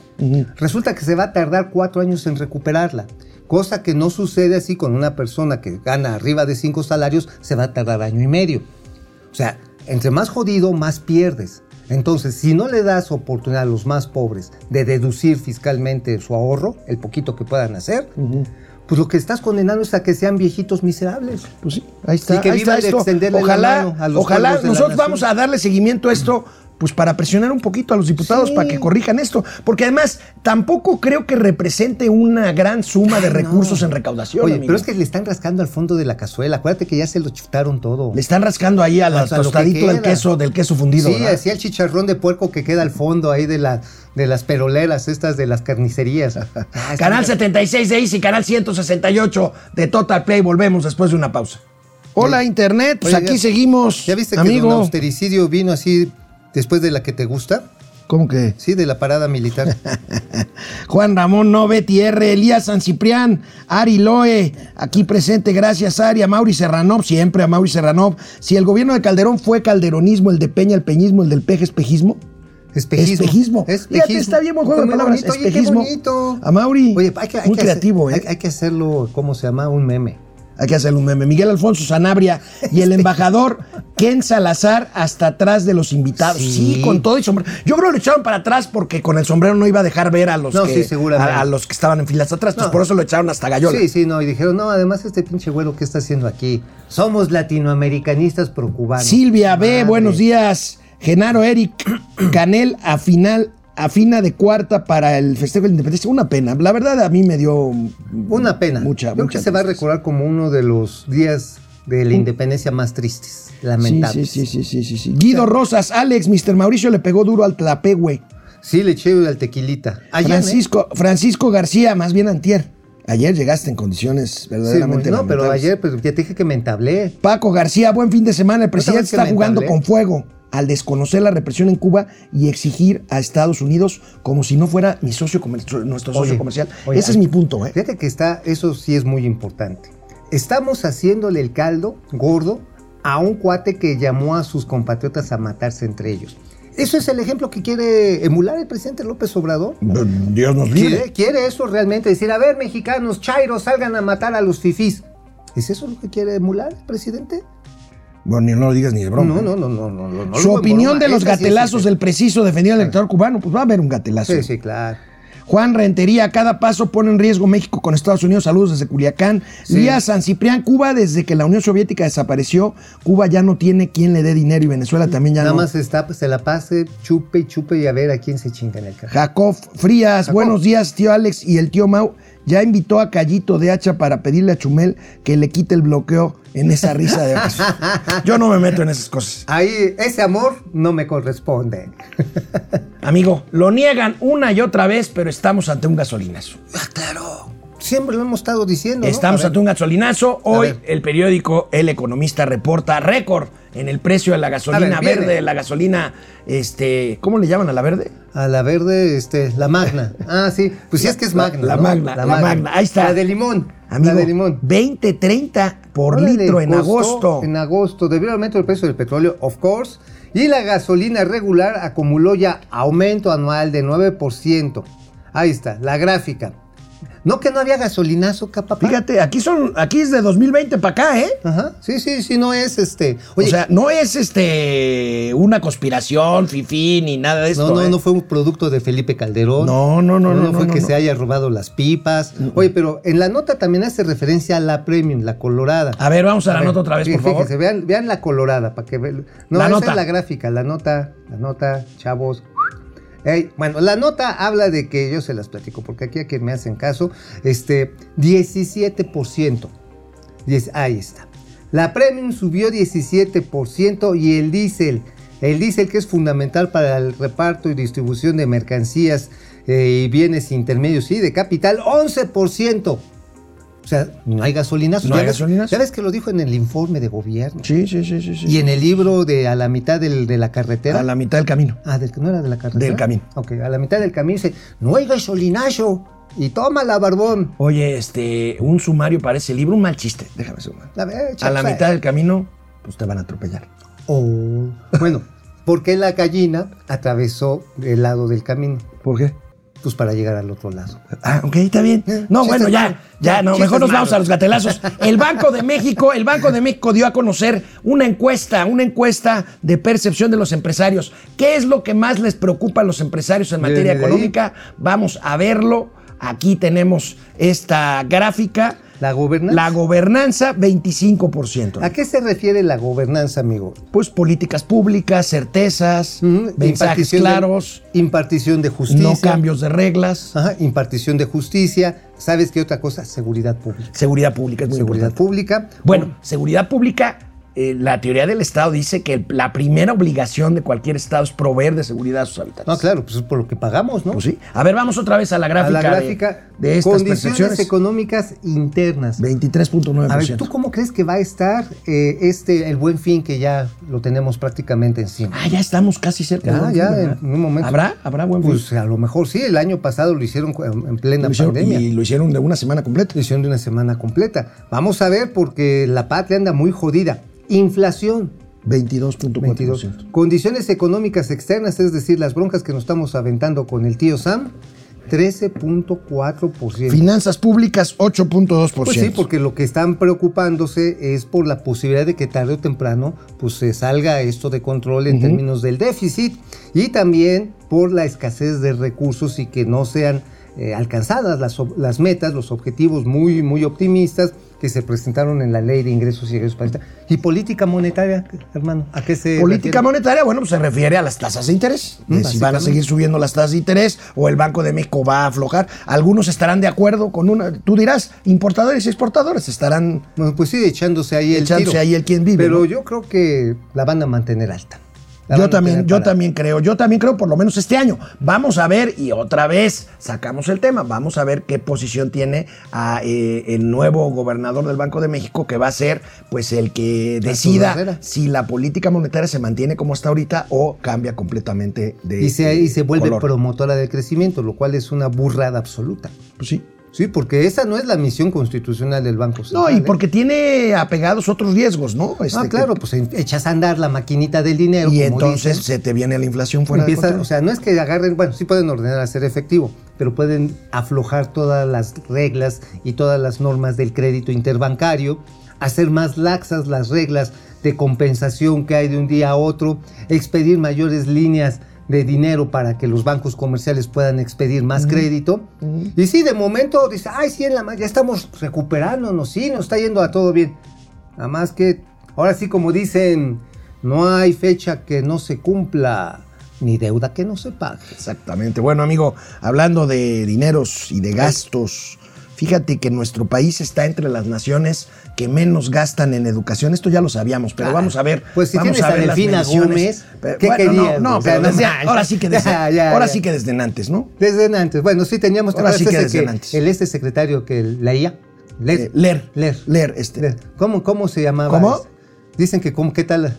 [SPEAKER 2] resulta que se va a tardar cuatro años en recuperarla. Cosa que no sucede así con una persona que gana arriba de cinco salarios, se va a tardar año y medio. O sea, entre más jodido, más pierdes. Entonces, si no le das oportunidad a los más pobres de deducir fiscalmente su ahorro, el poquito que puedan hacer, pues lo que estás condenando es a que sean viejitos miserables.
[SPEAKER 1] Pues sí, ahí está.
[SPEAKER 2] Sí, que
[SPEAKER 1] ahí
[SPEAKER 2] vivan
[SPEAKER 1] está
[SPEAKER 2] de
[SPEAKER 1] esto.
[SPEAKER 2] extenderle la
[SPEAKER 1] Ojalá,
[SPEAKER 2] mano a los
[SPEAKER 1] ojalá
[SPEAKER 2] la
[SPEAKER 1] nosotros vamos a darle seguimiento a esto pues para presionar un poquito a los diputados
[SPEAKER 2] Sí.
[SPEAKER 1] para que corrijan esto. Porque además, tampoco creo que represente una gran suma de
[SPEAKER 2] no.
[SPEAKER 1] recursos en recaudación.
[SPEAKER 2] Oye,
[SPEAKER 1] amigo.
[SPEAKER 2] pero es que le están rascando al fondo de la cazuela. Acuérdate que ya se lo chutaron todo.
[SPEAKER 1] Le están rascando ahí al
[SPEAKER 2] que
[SPEAKER 1] tostadito del queso, del queso fundido.
[SPEAKER 2] Sí,
[SPEAKER 1] ¿verdad?
[SPEAKER 2] hacía el chicharrón de puerco que queda al fondo ahí de, la, de las peroleras, estas de las carnicerías. Ah,
[SPEAKER 1] Canal
[SPEAKER 2] bien.
[SPEAKER 1] 76 de Easy, canal 168 de Total Play. Volvemos después de una pausa. Hola, Internet. Pues
[SPEAKER 2] Oye,
[SPEAKER 1] aquí
[SPEAKER 2] ya-
[SPEAKER 1] seguimos.
[SPEAKER 2] ¿Ya viste que
[SPEAKER 1] amigo.
[SPEAKER 2] don austericidio vino así después de la que te gusta?
[SPEAKER 1] ¿Cómo que?
[SPEAKER 2] Sí, de la parada militar.
[SPEAKER 1] Juan Ramón No, Betty R, Elías San Ciprián, Ari Loe, aquí presente, gracias Ari, a Mauri Serranov, siempre a Mauri Serranov. Si el gobierno de Calderón fue calderonismo, el de Peña, el peñismo, el del peje, espejismo.
[SPEAKER 2] Espejismo.
[SPEAKER 1] Espejismo.
[SPEAKER 2] Espejismo.
[SPEAKER 1] Fíjate, está bien buen juego de palabras.
[SPEAKER 2] bonito. Oye, qué
[SPEAKER 1] Espejismo.
[SPEAKER 2] bonito.
[SPEAKER 1] A Mauri,
[SPEAKER 2] Oye, hay que, hay
[SPEAKER 1] muy
[SPEAKER 2] que
[SPEAKER 1] creativo,
[SPEAKER 2] hacer-
[SPEAKER 1] ¿eh?
[SPEAKER 2] hay, hay que hacerlo, ¿cómo se llama? Un meme.
[SPEAKER 1] Hay que hacerle un meme. Miguel Alfonso Sanabria y el embajador Ken Salazar hasta atrás de los invitados. Sí,
[SPEAKER 2] Sí.
[SPEAKER 1] con todo y sombrero. Yo creo que lo echaron para atrás porque con el sombrero no iba a dejar ver a los,
[SPEAKER 2] No,
[SPEAKER 1] que,
[SPEAKER 2] sí, seguramente.
[SPEAKER 1] a, a los que estaban en filas atrás.
[SPEAKER 2] No.
[SPEAKER 1] por eso lo echaron hasta Gallola.
[SPEAKER 2] Sí, sí, no. Y dijeron, no, además este pinche güero, ¿qué está haciendo aquí? Somos latinoamericanistas pro cubanos.
[SPEAKER 1] Silvia B,
[SPEAKER 2] Madre.
[SPEAKER 1] buenos días. Genaro Eric Canel a final afina de cuarta para el festejo de la independencia. Una pena. La verdad a mí me dio
[SPEAKER 2] Una pena.
[SPEAKER 1] Mucha,
[SPEAKER 2] creo
[SPEAKER 1] mucha
[SPEAKER 2] que se va a recordar como uno de los días de la independencia más tristes,
[SPEAKER 1] Sí,
[SPEAKER 2] lamentables.
[SPEAKER 1] sí, sí, sí, sí, sí. Guido Rosas, Alex, Mr. Mauricio le pegó duro al Tlapehue.
[SPEAKER 2] Sí, le eché al tequilita. Ayer, ¿eh?
[SPEAKER 1] Francisco, Francisco García, más bien antier. Ayer llegaste en condiciones
[SPEAKER 2] Sí,
[SPEAKER 1] verdaderamente
[SPEAKER 2] muy- no, pero ayer pues, ya te dije que me entablé.
[SPEAKER 1] Paco García, buen fin de semana. El presidente está jugando con fuego al desconocer la represión en Cuba y exigir a Estados Unidos como si no fuera mi socio nuestro socio
[SPEAKER 2] Oye,
[SPEAKER 1] comercial.
[SPEAKER 2] oye,
[SPEAKER 1] Ese es mi punto, ¿eh?
[SPEAKER 2] Fíjate que está, eso sí es muy importante. Estamos haciéndole el caldo gordo a un cuate que llamó a sus compatriotas a matarse entre ellos. ¿Eso es el ejemplo que quiere emular el presidente López Obrador?
[SPEAKER 1] Dios nos libre.
[SPEAKER 2] ¿Quiere, quiere eso realmente? Decir, a ver, mexicanos, chairos, salgan a matar a los fifís. ¿Es eso lo que quiere emular el presidente?
[SPEAKER 1] Bueno, ni no lo digas ni de broma.
[SPEAKER 2] No, no, no, no, no.
[SPEAKER 1] Su opinión de los gatelazos del preciso defendido al elector cubano, pues va a haber un gatelazo.
[SPEAKER 2] Sí, sí, claro.
[SPEAKER 1] Juan Rentería, a cada paso pone en riesgo México con Estados Unidos. Saludos desde Culiacán.
[SPEAKER 2] Sí.
[SPEAKER 1] Lía San Ciprián, Cuba, desde que la Unión Soviética desapareció, Cuba ya no tiene quien le dé dinero y Venezuela también ya
[SPEAKER 2] Nada
[SPEAKER 1] no.
[SPEAKER 2] más está, pues, se la pase, chupe y chupe y a ver a quién se chinga en el cajón.
[SPEAKER 1] Jacob Frías,
[SPEAKER 2] Jacob.
[SPEAKER 1] buenos días, tío Alex y el tío Mau. Ya invitó a Callito de Hacha para pedirle a Chumel que le quite el bloqueo en esa risa de ocasión. Yo no me meto en esas cosas.
[SPEAKER 2] Ahí, ese amor no me corresponde.
[SPEAKER 1] Amigo, lo niegan una y otra vez, pero estamos ante un gasolinazo.
[SPEAKER 2] Ah, claro. Siempre lo hemos estado diciendo.
[SPEAKER 1] Estamos ante un gasolinazo. Hoy el periódico El Economista reporta récord en el precio de la gasolina
[SPEAKER 2] ver,
[SPEAKER 1] verde, la gasolina, este, ¿cómo le llaman a la verde?
[SPEAKER 2] A la verde, este, la magna. Ah, sí. Pues sí es que es magna.
[SPEAKER 1] la
[SPEAKER 2] ¿no?
[SPEAKER 1] magna, la magna. Ahí está.
[SPEAKER 2] La de limón.
[SPEAKER 1] Amigo,
[SPEAKER 2] la de limón.
[SPEAKER 1] 20, 30 por
[SPEAKER 2] Órale,
[SPEAKER 1] litro en agosto.
[SPEAKER 2] En agosto, debido al aumento del precio del petróleo, of course. Y la gasolina regular acumuló ya aumento anual de 9%. Ahí está, la gráfica. No que no había gasolinazo, capaz.
[SPEAKER 1] Fíjate, aquí son, aquí es de 2020 para acá, ¿eh?
[SPEAKER 2] Ajá. Sí, sí, sí, no es este. Oye,
[SPEAKER 1] o sea, no es este una conspiración, fifí, ni nada de esto.
[SPEAKER 2] no, no,
[SPEAKER 1] ¿eh?
[SPEAKER 2] no fue un producto de Felipe Calderón.
[SPEAKER 1] No, no, no, no,
[SPEAKER 2] fue
[SPEAKER 1] no,
[SPEAKER 2] que
[SPEAKER 1] no.
[SPEAKER 2] se haya robado las pipas. Oye, pero en la nota también hace referencia a la premium, la colorada.
[SPEAKER 1] A ver, vamos a la
[SPEAKER 2] ver,
[SPEAKER 1] nota otra vez,
[SPEAKER 2] sí,
[SPEAKER 1] por favor.
[SPEAKER 2] fíjense, vean, vean la colorada para que vean. No,
[SPEAKER 1] La
[SPEAKER 2] esa
[SPEAKER 1] nota.
[SPEAKER 2] es la gráfica, la nota, la nota, chavos. Bueno, la nota habla de que yo se las platico, porque aquí a quien me hacen caso, este 17%. Diez- ahí está. La premium subió 17% y el diésel, el diésel que es fundamental para el reparto y distribución de mercancías eh, y bienes intermedios y de capital, 11%. O sea, no hay gasolinazo.
[SPEAKER 1] No hay
[SPEAKER 2] ves-
[SPEAKER 1] gasolinazo.
[SPEAKER 2] Ya ves que lo dijo en el informe de gobierno.
[SPEAKER 1] Sí, sí, sí, sí. sí.
[SPEAKER 2] Y en el libro de A la mitad del- de la carretera.
[SPEAKER 1] a la mitad del camino.
[SPEAKER 2] Ah, del, ¿no era de la carretera?
[SPEAKER 1] Del camino.
[SPEAKER 2] Ok, a la mitad del camino dice, no hay gasolinazo. Y tómala, barbón.
[SPEAKER 1] Oye, este, un sumario para ese libro, un mal chiste, déjame sumar.
[SPEAKER 2] A, ver,
[SPEAKER 1] A la
[SPEAKER 2] chapa.
[SPEAKER 1] mitad del camino, pues te van a atropellar.
[SPEAKER 2] Oh. Bueno, ¿por qué la gallina atravesó el lado del camino?
[SPEAKER 1] ¿Por qué?
[SPEAKER 2] Pues para llegar al otro lado.
[SPEAKER 1] Ah, ok, está bien. No,
[SPEAKER 2] Chistes
[SPEAKER 1] bueno, ya, ya, no, mejor nos vamos a los gatelazos. El Banco de México, el Banco de México dio a conocer una encuesta, una encuesta de percepción de los empresarios. ¿Qué es lo que más les preocupa a los empresarios en materia económica? Vamos a verlo. Aquí tenemos esta gráfica.
[SPEAKER 2] ¿La gobernanza?
[SPEAKER 1] La gobernanza, 25%.
[SPEAKER 2] ¿A qué se refiere la gobernanza, amigo?
[SPEAKER 1] Pues políticas públicas, certezas, mensajes
[SPEAKER 2] impartición de-
[SPEAKER 1] claros,
[SPEAKER 2] impartición de justicia.
[SPEAKER 1] no cambios de reglas,
[SPEAKER 2] Ajá, impartición de justicia. ¿Sabes qué otra cosa? Seguridad pública.
[SPEAKER 1] seguridad pública es muy
[SPEAKER 2] Seguridad
[SPEAKER 1] importante.
[SPEAKER 2] pública.
[SPEAKER 1] Bueno, seguridad pública, eh, la teoría del Estado dice que el- la primera obligación de cualquier Estado es proveer de seguridad a sus habitantes.
[SPEAKER 2] No, claro, pues es por lo que pagamos, ¿no?
[SPEAKER 1] Pues sí. A ver, vamos otra vez a la
[SPEAKER 2] A
[SPEAKER 1] gráfica,
[SPEAKER 2] la
[SPEAKER 1] de-
[SPEAKER 2] gráfica.
[SPEAKER 1] de, estas
[SPEAKER 2] condiciones
[SPEAKER 1] percepciones.
[SPEAKER 2] económicas internas.
[SPEAKER 1] 23.9%.
[SPEAKER 2] A ver, ¿tú cómo crees que va a estar eh, este, el buen fin que ya lo tenemos prácticamente encima?
[SPEAKER 1] Ah, ya estamos casi cerca. Buen
[SPEAKER 2] ya, en un momento.
[SPEAKER 1] ¿Habrá? ¿Habrá buen fin?
[SPEAKER 2] Pues a lo mejor sí, el año pasado lo hicieron en plena
[SPEAKER 1] hicieron-
[SPEAKER 2] pandemia.
[SPEAKER 1] y lo hicieron de una semana completa.
[SPEAKER 2] Lo hicieron de una semana completa. Vamos a ver porque la patria anda muy jodida. Inflación.
[SPEAKER 1] 22.4%.
[SPEAKER 2] 22. Condiciones económicas externas, es decir, las broncas que nos estamos aventando con el tío Sam, 13.4%.
[SPEAKER 1] Finanzas públicas, 8.2%.
[SPEAKER 2] Pues sí, porque lo que están preocupándose es por la posibilidad de que tarde o temprano pues se salga esto de control en términos del déficit y también por la escasez de recursos y que no sean eh, alcanzadas las, las metas, los objetivos muy, muy optimistas que se presentaron en la ley de ingresos y egresos para Y política monetaria, hermano, ¿a qué se
[SPEAKER 1] Política
[SPEAKER 2] refiere?
[SPEAKER 1] monetaria, bueno, pues se refiere a las tasas de interés.
[SPEAKER 2] Mm,
[SPEAKER 1] si van a seguir subiendo las tasas de interés o el Banco de México va a aflojar. Algunos estarán de acuerdo con una. Tú dirás, importadores y exportadores estarán.
[SPEAKER 2] Bueno, pues sí, echándose ahí el
[SPEAKER 1] Echándose
[SPEAKER 2] tiro.
[SPEAKER 1] ahí el quien vive,
[SPEAKER 2] Pero
[SPEAKER 1] ¿no?
[SPEAKER 2] yo creo que la van a mantener alta.
[SPEAKER 1] Yo también, yo también creo, yo también creo por lo menos este año. Vamos a ver, y otra vez sacamos el tema, vamos a ver qué posición tiene a, eh, el nuevo gobernador del Banco de México, que va a ser pues el que decida si la política monetaria se mantiene como está ahorita o cambia completamente de
[SPEAKER 2] Y se, y se vuelve
[SPEAKER 1] color.
[SPEAKER 2] promotora del crecimiento, lo cual es una burrada absoluta.
[SPEAKER 1] Pues sí.
[SPEAKER 2] Sí, porque esa no es la misión constitucional del Banco Central.
[SPEAKER 1] No, y
[SPEAKER 2] ¿eh?
[SPEAKER 1] porque tiene apegados otros riesgos, ¿no? Este,
[SPEAKER 2] Ah,
[SPEAKER 1] que-
[SPEAKER 2] claro, pues echas a andar la maquinita del dinero.
[SPEAKER 1] y
[SPEAKER 2] como
[SPEAKER 1] entonces
[SPEAKER 2] dicen.
[SPEAKER 1] se te viene la inflación fuera de
[SPEAKER 2] Empieza,
[SPEAKER 1] control.
[SPEAKER 2] o sea, no es que agarren, bueno, sí pueden ordenar a ser efectivo, pero pueden aflojar todas las reglas y todas las normas del crédito interbancario, hacer más laxas las reglas de compensación que hay de un día a otro, expedir mayores líneas de dinero para que los bancos comerciales puedan expedir más crédito. Y sí, de momento dice, ay, sí, en la, ya estamos recuperándonos, sí, nos está yendo a todo bien. Nada más que, ahora sí, como dicen, no hay fecha que no se cumpla, ni deuda que no se pague.
[SPEAKER 1] Exactamente. Bueno, amigo, hablando de dineros y de gastos, fíjate que nuestro país está entre las naciones que menos gastan en educación. Esto ya lo sabíamos, pero
[SPEAKER 2] Ah,
[SPEAKER 1] vamos a ver.
[SPEAKER 2] pues si
[SPEAKER 1] vamos
[SPEAKER 2] tienes a
[SPEAKER 1] las
[SPEAKER 2] Delfina. Gómez, ¿qué
[SPEAKER 1] bueno,
[SPEAKER 2] querías,
[SPEAKER 1] No, no,
[SPEAKER 2] o sea,
[SPEAKER 1] pero
[SPEAKER 2] no
[SPEAKER 1] ahora sí que desde,
[SPEAKER 2] Ya, ya,
[SPEAKER 1] ahora sí que desde antes, ¿no?
[SPEAKER 2] Desde antes, bueno, sí teníamos ¿te
[SPEAKER 1] Ahora sí que desde antes.
[SPEAKER 2] el este secretario que leía. Leer.
[SPEAKER 1] Eh, leer.
[SPEAKER 2] Leer.
[SPEAKER 1] Leer, este.
[SPEAKER 2] ¿Cómo, ¿Cómo se llamaba?
[SPEAKER 1] ¿Cómo?
[SPEAKER 2] Dicen que, ¿cómo, ¿qué tal?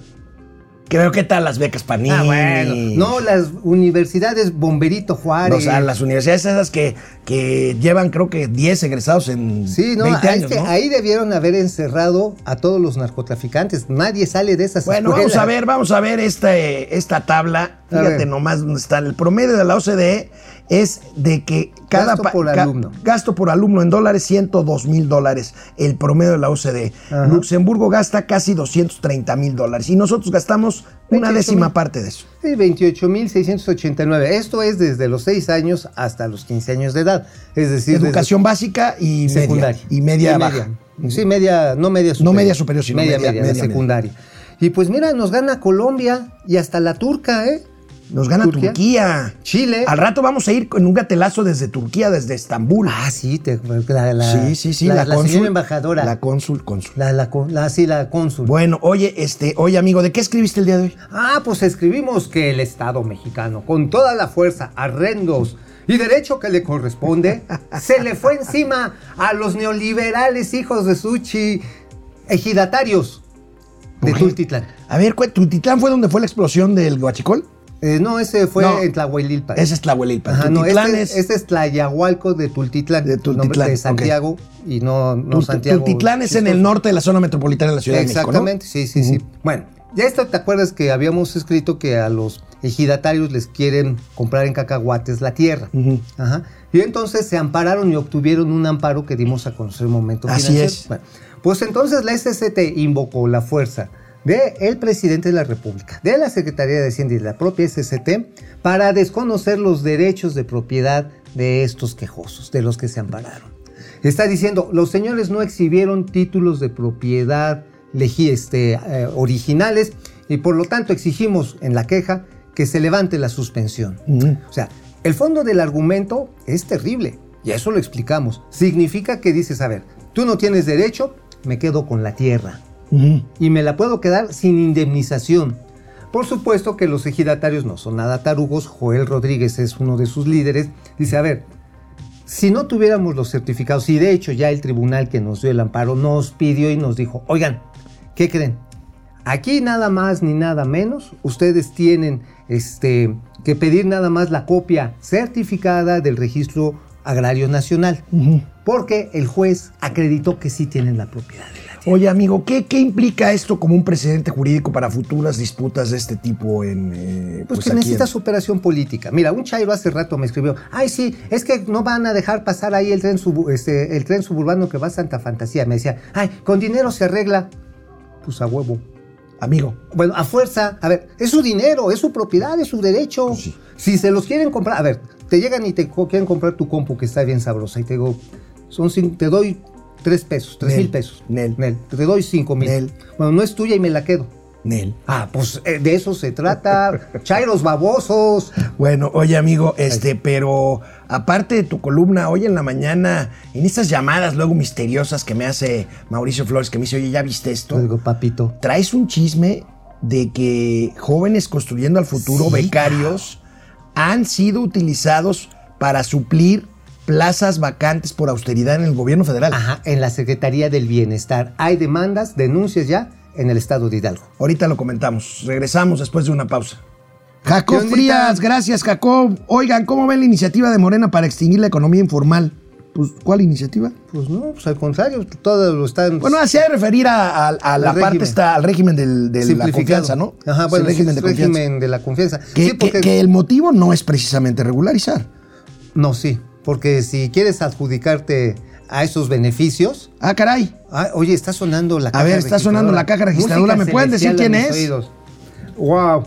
[SPEAKER 1] Creo que tal las becas Panini.
[SPEAKER 2] Ah, bueno. No, las universidades Bomberito Juárez.
[SPEAKER 1] O sea, las universidades esas que, que llevan creo que 10 egresados en
[SPEAKER 2] Sí, no,
[SPEAKER 1] 20
[SPEAKER 2] es
[SPEAKER 1] años,
[SPEAKER 2] que
[SPEAKER 1] ¿no?
[SPEAKER 2] ahí debieron haber encerrado a todos los narcotraficantes. Nadie sale de esas
[SPEAKER 1] Bueno, vamos a ver, vamos a ver esta, eh, esta tabla. Fíjate nomás dónde está. El promedio de la OCDE es de que cada
[SPEAKER 2] Gasto por alumno.
[SPEAKER 1] gasto por alumno en dólares 102 mil dólares. El promedio de la OCDE.
[SPEAKER 2] Ajá.
[SPEAKER 1] Luxemburgo gasta casi 230 mil dólares y nosotros gastamos una
[SPEAKER 2] 28,000.
[SPEAKER 1] décima parte de eso.
[SPEAKER 2] Sí, 28.689. Esto es desde los 6 años hasta los 15 años de edad. Es decir,
[SPEAKER 1] Educación básica y
[SPEAKER 2] secundaria.
[SPEAKER 1] media. Y media baja.
[SPEAKER 2] Sí, media, no media superior.
[SPEAKER 1] media superior, sino
[SPEAKER 2] media. secundaria. Y pues mira, nos gana Colombia y hasta la turca, ¿eh?
[SPEAKER 1] Nos gana
[SPEAKER 2] Turquía.
[SPEAKER 1] Turquía.
[SPEAKER 2] Chile.
[SPEAKER 1] Al rato vamos a ir con un gatelazo desde Turquía, desde Estambul.
[SPEAKER 2] Ah, sí, te- la, la-
[SPEAKER 1] sí, sí, sí.
[SPEAKER 2] La,
[SPEAKER 1] La,
[SPEAKER 2] la
[SPEAKER 1] cónsul,
[SPEAKER 2] señora embajadora.
[SPEAKER 1] La cónsul, cónsul.
[SPEAKER 2] La, la, con- la- sí, la cónsul.
[SPEAKER 1] Bueno, oye, este, oye, amigo, ¿de qué escribiste el día de hoy?
[SPEAKER 2] Ah, pues escribimos que el Estado mexicano, con toda la fuerza, arrendos y derecho que le corresponde, se le fue encima a los neoliberales hijos de Suchi, ejidatarios de. Tultitlán.
[SPEAKER 1] A ver, ¿Tultitlán fue donde fue la explosión del Guachicol?
[SPEAKER 2] Eh, no, ese fue
[SPEAKER 1] No.
[SPEAKER 2] en Tlahuelilpan.
[SPEAKER 1] Ese es Tlahuelilpan.
[SPEAKER 2] Ajá, no, este,
[SPEAKER 1] es...
[SPEAKER 2] este es Tlayahualco de Tultitlán.
[SPEAKER 1] De Tultitlán,
[SPEAKER 2] De. Santiago y no, no Santiago.
[SPEAKER 1] Tultitlán es en el norte de la zona metropolitana de la Ciudad de.
[SPEAKER 2] Exactamente, sí, sí, sí. Bueno, ya esto te acuerdas que habíamos escrito que a los ejidatarios les quieren comprar en cacahuates la tierra. Ajá. Y entonces se ampararon y obtuvieron un amparo que dimos a conocer un momento
[SPEAKER 1] Así
[SPEAKER 2] financiero.
[SPEAKER 1] es.
[SPEAKER 2] Bueno, pues entonces la SCT invocó la fuerza del presidente de la República, de la Secretaría de Hacienda y de la propia SCT para desconocer los derechos de propiedad de estos quejosos, de los que se ampararon. Está diciendo, los señores no exhibieron títulos de propiedad este, eh, originales y por lo tanto exigimos en la queja que se levante la suspensión. O sea, el fondo del argumento es terrible y eso lo explicamos. Significa que dices, a ver, tú no tienes derecho, me quedo con la tierra y me la puedo quedar sin indemnización. Por supuesto que los ejidatarios no son nada tarugos, Joel Rodríguez es uno de sus líderes, dice, a ver, si no tuviéramos los certificados, y de hecho ya el tribunal que nos dio el amparo nos pidió y nos dijo, oigan, ¿qué creen? Aquí nada más ni nada menos, ustedes tienen este, que pedir nada más la copia certificada del registro agrario nacional, porque el juez acreditó que sí tienen la propiedad de.
[SPEAKER 1] Oye, amigo, ¿qué, qué implica esto como un precedente jurídico para futuras disputas de este tipo en. eh,
[SPEAKER 2] Pues,
[SPEAKER 1] pues,
[SPEAKER 2] que
[SPEAKER 1] aquí
[SPEAKER 2] necesitas
[SPEAKER 1] en-
[SPEAKER 2] operación política. Mira, un chairo hace rato me escribió, ay sí, es que no van a dejar pasar ahí el tren, subu- este, el tren suburbano que va a Santa Fantasía. Me decía, ay, con dinero se arregla. Pues a huevo.
[SPEAKER 1] Amigo,
[SPEAKER 2] Bueno, a fuerza, a ver, es su dinero, es su propiedad, es su derecho.
[SPEAKER 1] sí.
[SPEAKER 2] Si se los quieren comprar, a ver, te llegan y te quieren comprar tu compu que está bien sabrosa y te digo, son te doy tres pesos, tres
[SPEAKER 1] Nel,
[SPEAKER 2] mil pesos.
[SPEAKER 1] Nel.
[SPEAKER 2] Te doy cinco mil.
[SPEAKER 1] Nel.
[SPEAKER 2] Bueno, no es tuya y me la quedo.
[SPEAKER 1] Nel.
[SPEAKER 2] Ah, pues eh, de eso se trata. Chairos babosos.
[SPEAKER 1] Bueno, oye, amigo, este, pero aparte de tu columna, hoy en la mañana, en estas llamadas luego misteriosas que me hace Mauricio Flores, que me dice, oye, ¿ya viste esto?
[SPEAKER 2] Digo, papito.
[SPEAKER 1] traes un chisme de que jóvenes construyendo al futuro,
[SPEAKER 2] Sí,
[SPEAKER 1] becarios, han sido utilizados para suplir plazas vacantes por austeridad en el gobierno federal.
[SPEAKER 2] Ajá, en la Secretaría del Bienestar. Hay demandas, denuncias ya en el estado de Hidalgo.
[SPEAKER 1] Ahorita lo comentamos. Regresamos después de una pausa. Jacob. Frías, gracias Jacob. Oigan, ¿cómo ven la iniciativa de Morena para extinguir la economía informal? Pues, ¿cuál iniciativa?
[SPEAKER 2] Pues no, pues al contrario, todo lo están.
[SPEAKER 1] Bueno, hacía referir a, a- a la
[SPEAKER 2] Al
[SPEAKER 1] parte
[SPEAKER 2] régimen.
[SPEAKER 1] esta, al régimen del- de la confianza, ¿no?
[SPEAKER 2] Ajá, bueno,
[SPEAKER 1] el régimen de confianza.
[SPEAKER 2] régimen de la confianza.
[SPEAKER 1] Que,
[SPEAKER 2] sí,
[SPEAKER 1] que-
[SPEAKER 2] porque.
[SPEAKER 1] que el motivo no es precisamente regularizar.
[SPEAKER 2] No, sí. Porque si quieres adjudicarte a esos beneficios.
[SPEAKER 1] Ah, caray.
[SPEAKER 2] ah, oye, está sonando la
[SPEAKER 1] A
[SPEAKER 2] caja
[SPEAKER 1] ver, está sonando la caja registradora. ¿Me pueden decir quién es?
[SPEAKER 2] Wow.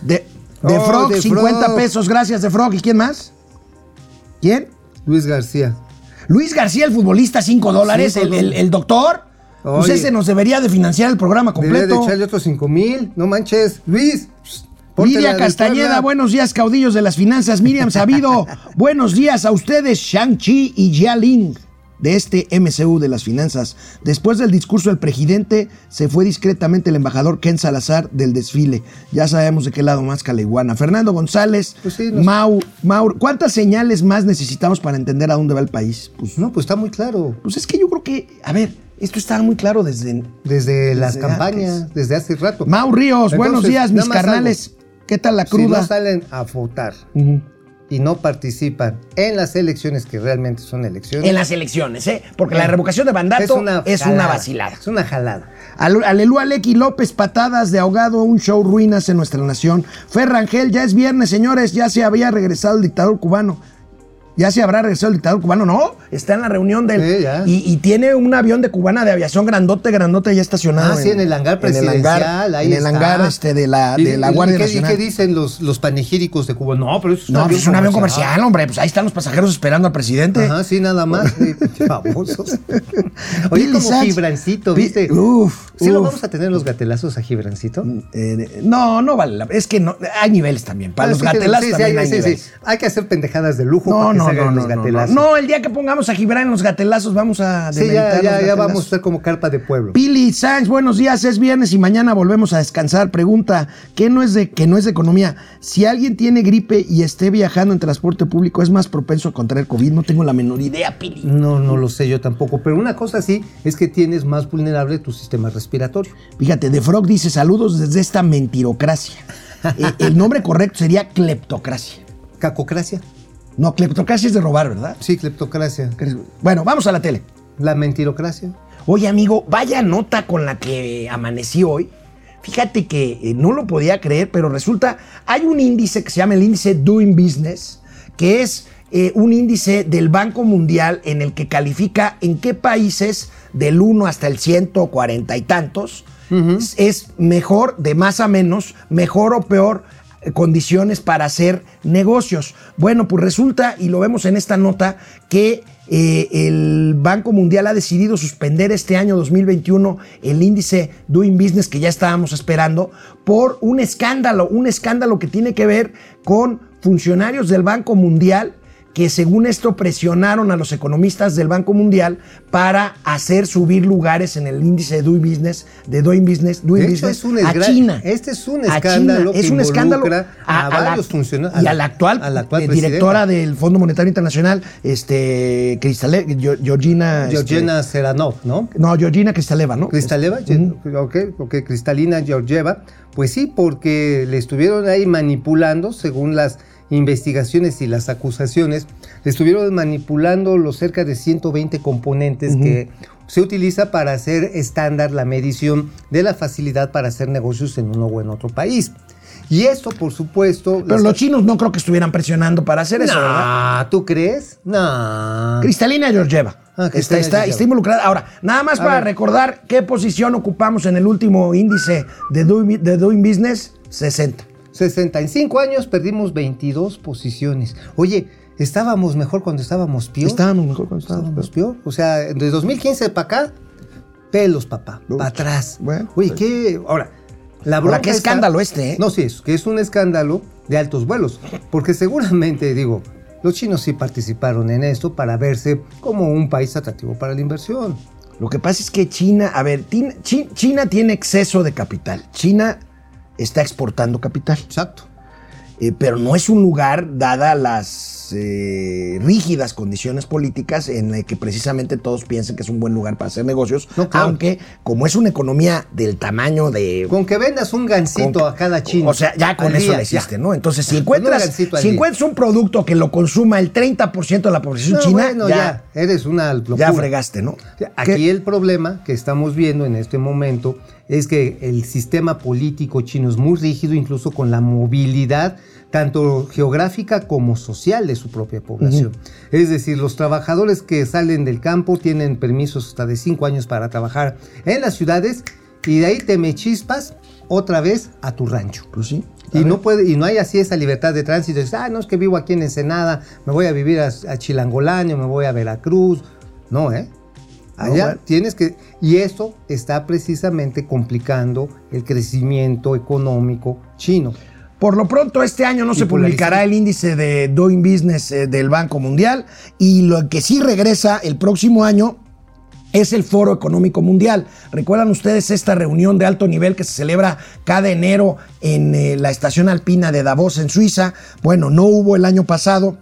[SPEAKER 1] De, de
[SPEAKER 2] Oh,
[SPEAKER 1] Frog,
[SPEAKER 2] de
[SPEAKER 1] 50
[SPEAKER 2] Frog.
[SPEAKER 1] pesos, gracias de Frog. ¿Y quién más? ¿Quién?
[SPEAKER 2] Luis García.
[SPEAKER 1] Luis García, el futbolista, 5 dólares. El, el- el doctor. Pues ese nos debería de financiar el programa
[SPEAKER 2] Debería de
[SPEAKER 1] completo.
[SPEAKER 2] echarle otros 5 mil. No manches. Luis. De
[SPEAKER 1] Castañeda, buenos días, caudillos de las finanzas. Miriam Sabido, buenos días a ustedes, Shang-Chi y Jia Ling, de este MCU de las finanzas. Después del discurso del presidente, se fue discretamente el embajador Ken Salazar del desfile. Ya sabemos de qué lado más caliguana. Fernando González,
[SPEAKER 2] Pues sí, nos-
[SPEAKER 1] Mau, ¿cuántas señales más necesitamos para entender a dónde va el país? Pues,
[SPEAKER 2] No, pues está muy claro.
[SPEAKER 1] pues es que yo creo que, a ver, esto estaba muy claro desde...
[SPEAKER 2] Desde, las
[SPEAKER 1] Desde
[SPEAKER 2] campañas,
[SPEAKER 1] antes.
[SPEAKER 2] desde hace rato.
[SPEAKER 1] Mau Ríos, buenos días, mis carnales. ¿Qué tal la
[SPEAKER 2] Si
[SPEAKER 1] cruda?
[SPEAKER 2] no salen a votar y no participan en las elecciones que realmente son elecciones.
[SPEAKER 1] En las elecciones, ¿eh? Porque la revocación de mandato es una,
[SPEAKER 2] jalada,
[SPEAKER 1] vacilada.
[SPEAKER 2] Es una jalada.
[SPEAKER 1] Al- Aleluya Lecky López, patadas de ahogado, un show ruinas en nuestra nación. Ferrangel, ya es viernes, señores, ya se había regresado el dictador cubano. Ya se habrá regresado el dictador cubano, no, está en la reunión del.
[SPEAKER 2] Sí, ya.
[SPEAKER 1] y, y tiene un avión de cubana de aviación grandote, grandote ya estacionado.
[SPEAKER 2] Ah, sí, en el hangar presidencial. ahí
[SPEAKER 1] en el hangar este, de la,
[SPEAKER 2] ¿Y-
[SPEAKER 1] de la Guardia
[SPEAKER 2] qué,
[SPEAKER 1] Nacional.
[SPEAKER 2] ¿Y qué dicen los, los panegíricos de Cuba? No, pero eso es un
[SPEAKER 1] no,
[SPEAKER 2] avión
[SPEAKER 1] pues es un avión comercial, hombre. Pues ahí están los pasajeros esperando al presidente.
[SPEAKER 2] Ajá, sí, nada más. famosos. Oye,
[SPEAKER 1] Billy
[SPEAKER 2] como
[SPEAKER 1] Sanz.
[SPEAKER 2] Gibrancito, ¿viste?
[SPEAKER 1] Uf,
[SPEAKER 2] ¿Sí lo
[SPEAKER 1] uf.
[SPEAKER 2] vamos a tener los gatelazos a Gibrancito?
[SPEAKER 1] Eh, no, no vale la Es que no, hay niveles también. Para
[SPEAKER 2] Ah,
[SPEAKER 1] los
[SPEAKER 2] sí,
[SPEAKER 1] gatelazos
[SPEAKER 2] sí,
[SPEAKER 1] también
[SPEAKER 2] hay,
[SPEAKER 1] hay
[SPEAKER 2] sí, sí.
[SPEAKER 1] niveles.
[SPEAKER 2] Hay que hacer pendejadas de lujo
[SPEAKER 1] No,
[SPEAKER 2] para que
[SPEAKER 1] no, no,
[SPEAKER 2] los gatelazos.
[SPEAKER 1] no. El día que pongamos a Gibran en los gatelazos, vamos a
[SPEAKER 2] Sí, ya, ya, vamos a estar como carpa de pueblo.
[SPEAKER 1] Pili Sáenz, buenos días, es viernes y mañana volvemos a descansar. Pregunta, ¿qué no es de, que no es de economía? Si alguien tiene gripe y esté viajando en transporte público, ¿es más propenso a contraer COVID? No tengo la menor idea, Pili.
[SPEAKER 2] No, no lo sé yo tampoco, pero una cosa sí es que tienes más vulnerable tu sistema respiratorio.
[SPEAKER 1] Fíjate, The Frog dice saludos desde esta mentirocracia. Eh, el nombre correcto sería cleptocracia.
[SPEAKER 2] Cacocracia.
[SPEAKER 1] No, cleptocracia es de robar, ¿verdad?
[SPEAKER 2] Sí, cleptocracia.
[SPEAKER 1] Bueno, vamos a la tele.
[SPEAKER 2] La mentirocracia.
[SPEAKER 1] Oye, amigo, vaya nota con la que amanecí hoy. Fíjate que eh, no lo podía creer, pero resulta, hay un índice que se llama el índice Doing Business, que es eh, un índice del Banco Mundial en el que califica en qué países del 1 hasta el 140 y tantos es- es mejor, de más a menos, mejor o peor condiciones para hacer negocios. Bueno, pues resulta, y lo vemos en esta nota, que eh, el Banco Mundial ha decidido suspender este año 2021 el índice Doing Business que ya estábamos esperando por un escándalo, un escándalo que tiene que ver con funcionarios del Banco Mundial que según esto presionaron a los economistas del Banco Mundial para hacer subir lugares en el índice de Doing Business, de Doing Business, Doing
[SPEAKER 2] De hecho,
[SPEAKER 1] Business
[SPEAKER 2] es un
[SPEAKER 1] a China.
[SPEAKER 2] este es un
[SPEAKER 1] A China.
[SPEAKER 2] escándalo que
[SPEAKER 1] es un escándalo
[SPEAKER 2] a varios funcionarios,
[SPEAKER 1] y
[SPEAKER 2] a la-
[SPEAKER 1] actual,
[SPEAKER 2] a la actual
[SPEAKER 1] eh, directora del Fondo Monetario Internacional, este Cristale, Georgina, este,
[SPEAKER 2] Georgina Seranov, ¿no?
[SPEAKER 1] no, Georgina Cristaleva, ¿no?
[SPEAKER 2] Cristaleva,
[SPEAKER 1] Ujú.
[SPEAKER 2] ok, ok, Cristalina Georgieva, pues sí, porque le estuvieron ahí manipulando, según las investigaciones y las acusaciones, estuvieron manipulando los cerca de 120 componentes que se utiliza para hacer estándar la medición de la facilidad para hacer negocios en uno o en otro país. Y esto, por supuesto...
[SPEAKER 1] Pero los chinos no creo que estuvieran presionando para hacer eso, ¿verdad?
[SPEAKER 2] No, ¿tú crees? No.
[SPEAKER 1] Cristalina Georgieva.
[SPEAKER 2] Ah,
[SPEAKER 1] está, está, está involucrada. Ahora, nada más
[SPEAKER 2] A
[SPEAKER 1] para
[SPEAKER 2] ver.
[SPEAKER 1] recordar qué posición ocupamos en el último índice de Doing, de Doing Business, 60.
[SPEAKER 2] 65 años perdimos 22 posiciones. Oye, estábamos mejor cuando estábamos peor.
[SPEAKER 1] Estábamos mejor cuando
[SPEAKER 2] Estábamos peor. O sea, de 2015 para acá, pelos, papá, para atrás.
[SPEAKER 1] bueno,
[SPEAKER 2] Oye,
[SPEAKER 1] pues.
[SPEAKER 2] qué. Ahora, la
[SPEAKER 1] Ahora,
[SPEAKER 2] bronca
[SPEAKER 1] qué
[SPEAKER 2] está-
[SPEAKER 1] escándalo este, ¿eh?
[SPEAKER 2] No, sí, es que es un escándalo de altos vuelos. Porque seguramente, digo, los chinos sí participaron en esto para verse como un país atractivo para la inversión.
[SPEAKER 1] Lo que pasa es que China, a ver, China tiene exceso de capital. China está exportando capital.
[SPEAKER 2] Exacto.
[SPEAKER 1] Eh, pero no es un lugar, dada las eh, rígidas condiciones políticas, en el que precisamente todos piensan que es un buen lugar para hacer negocios,
[SPEAKER 2] No, claro.
[SPEAKER 1] aunque como es una economía del tamaño de...
[SPEAKER 2] Con que vendas un gancito
[SPEAKER 1] con-
[SPEAKER 2] a cada chino.
[SPEAKER 1] O sea, ya con eso
[SPEAKER 2] día,
[SPEAKER 1] le
[SPEAKER 2] ya.
[SPEAKER 1] ¿no? Entonces, si encuentras, si encuentras un producto que lo consuma el 30% de la población
[SPEAKER 2] No,
[SPEAKER 1] china,
[SPEAKER 2] bueno,
[SPEAKER 1] ya,
[SPEAKER 2] ya, eres una locura.
[SPEAKER 1] ya fregaste, ¿no?
[SPEAKER 2] Aquí
[SPEAKER 1] ¿Qué?
[SPEAKER 2] el problema que estamos viendo en este momento es que el sistema político chino es muy rígido, incluso con la movilidad tanto geográfica como social de su propia población. Es decir, los trabajadores que salen del campo tienen permisos hasta de cinco años para trabajar en las ciudades y de ahí te me chispas otra vez a tu rancho.
[SPEAKER 1] Pues sí.
[SPEAKER 2] Y no, puede, y no hay así esa libertad de tránsito. Dices, ah, no es que vivo aquí en Ensenada, me voy a vivir a, a Chilangolanio, me voy a Veracruz. No, ¿eh? Allá
[SPEAKER 1] bueno.
[SPEAKER 2] tienes que... Y esto está precisamente complicando el crecimiento económico chino.
[SPEAKER 1] Por lo pronto, este año no
[SPEAKER 2] Y
[SPEAKER 1] se publicará el índice de Doing Business eh, del Banco Mundial y lo que sí regresa el próximo año es el Foro Económico Mundial. ¿Recuerdan ustedes esta reunión de alto nivel que se celebra cada enero en eh, la estación alpina de Davos en Suiza? Bueno, no hubo el año pasado.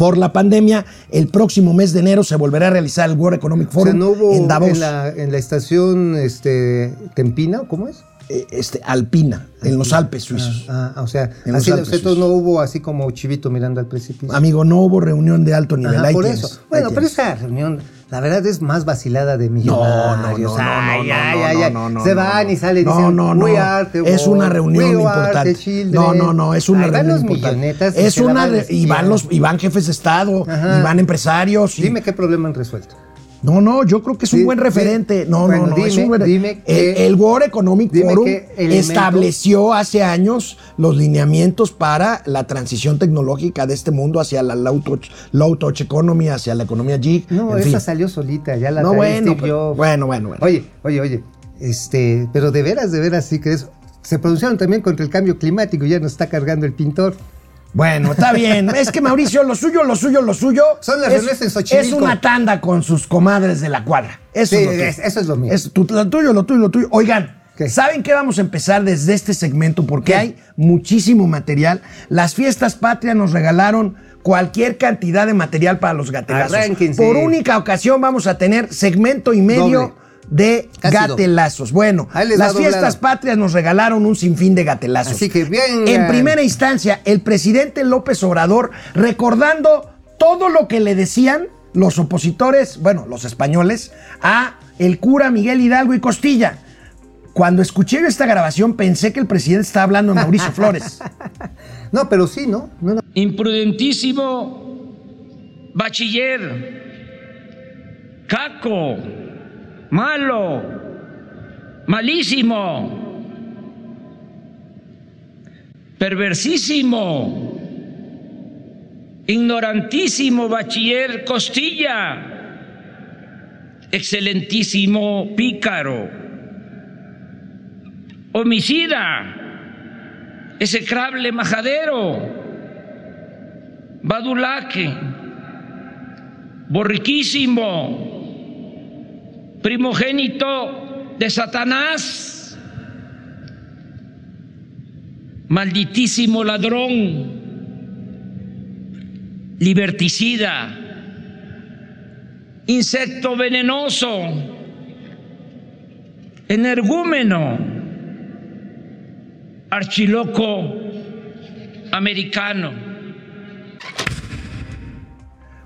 [SPEAKER 1] Por la pandemia, el próximo mes de enero se volverá a realizar el World Economic
[SPEAKER 2] O
[SPEAKER 1] Forum
[SPEAKER 2] sea, no hubo
[SPEAKER 1] en Davos,
[SPEAKER 2] la, en la estación este, Tempina, ¿cómo es?
[SPEAKER 1] eh, este, alpina, en los Alpes suizos.
[SPEAKER 2] Ah, ah, o sea,
[SPEAKER 1] En los
[SPEAKER 2] así,
[SPEAKER 1] Alpes
[SPEAKER 2] o entonces
[SPEAKER 1] suizos.
[SPEAKER 2] no hubo así como chivito mirando al precipicio.
[SPEAKER 1] Amigo, no hubo reunión de alto nivel.
[SPEAKER 2] Ajá, por
[SPEAKER 1] tienes,
[SPEAKER 2] eso. Bueno, pero esa reunión, la verdad es más vacilada de millonarios.
[SPEAKER 1] no, no,
[SPEAKER 2] Ay,
[SPEAKER 1] no,
[SPEAKER 2] ay,
[SPEAKER 1] no,
[SPEAKER 2] ay,
[SPEAKER 1] no,
[SPEAKER 2] ay.
[SPEAKER 1] no, no,
[SPEAKER 2] Se van y salen y
[SPEAKER 1] No,
[SPEAKER 2] dicen,
[SPEAKER 1] no, no.
[SPEAKER 2] "We are the
[SPEAKER 1] Es una reunión importante.
[SPEAKER 2] children".
[SPEAKER 1] No, no, no, es una reunión importante.
[SPEAKER 2] y
[SPEAKER 1] Es una y van los y van jefes de estado, y van empresarios. y-
[SPEAKER 2] Dime qué problema han resuelto.
[SPEAKER 1] No, no, yo creo que es un
[SPEAKER 2] Sí,
[SPEAKER 1] buen
[SPEAKER 2] sí.
[SPEAKER 1] referente. No,
[SPEAKER 2] Bueno,
[SPEAKER 1] no, no, es
[SPEAKER 2] dime,
[SPEAKER 1] un buen
[SPEAKER 2] dime
[SPEAKER 1] el, World Economic Forum
[SPEAKER 2] elemento-
[SPEAKER 1] estableció hace años los lineamientos para la transición tecnológica de este mundo hacia la low touch, low touch economy, hacia la economía gig.
[SPEAKER 2] No, esa
[SPEAKER 1] fin.
[SPEAKER 2] salió solita, ya la
[SPEAKER 1] No, bueno, pero- bueno, bueno, bueno.
[SPEAKER 2] Oye, oye, oye, este, pero de veras, de veras, sí que es. Se pronunciaron también contra el cambio climático, ya nos está cargando el pintor.
[SPEAKER 1] Bueno, está bien. Es que Mauricio, lo suyo, lo suyo, lo suyo.
[SPEAKER 2] Son las
[SPEAKER 1] es,
[SPEAKER 2] reuniones en Xochimilco.
[SPEAKER 1] es una tanda con sus comadres de la cuadra. Eso
[SPEAKER 2] Sí,
[SPEAKER 1] es lo que
[SPEAKER 2] es- eso es lo mío.
[SPEAKER 1] Es tu- lo tuyo, lo tuyo, lo tuyo. Oigan,
[SPEAKER 2] ¿Qué?
[SPEAKER 1] ¿saben qué vamos a empezar desde este segmento? Porque
[SPEAKER 2] ¿Qué?
[SPEAKER 1] hay muchísimo material. Las fiestas patrias nos regalaron cualquier cantidad de material para los.
[SPEAKER 2] Arránquense.
[SPEAKER 1] Por única ocasión vamos a tener segmento y medio.
[SPEAKER 2] Doble.
[SPEAKER 1] De
[SPEAKER 2] Casi
[SPEAKER 1] gatelazos. Bueno, las fiestas patrias nos regalaron un sinfín de gatelazos.
[SPEAKER 2] Así que vengan.
[SPEAKER 1] En primera instancia, el presidente López Obrador recordando todo lo que le decían los opositores, bueno, los españoles, a el cura Miguel Hidalgo y Costilla. Cuando escuché yo esta grabación pensé que el presidente estaba hablando de Mauricio Flores.
[SPEAKER 2] No, pero sí, ¿no? no, no.
[SPEAKER 3] imprudentísimo bachiller, caco, malo, malísimo. perversísimo, ignorantísimo bachiller Costilla, excelentísimo pícaro, homicida, execrable majadero, badulaque, borriquísimo, primogénito de Satanás, malditísimo ladrón, liberticida, insecto venenoso, energúmeno, archiloco americano.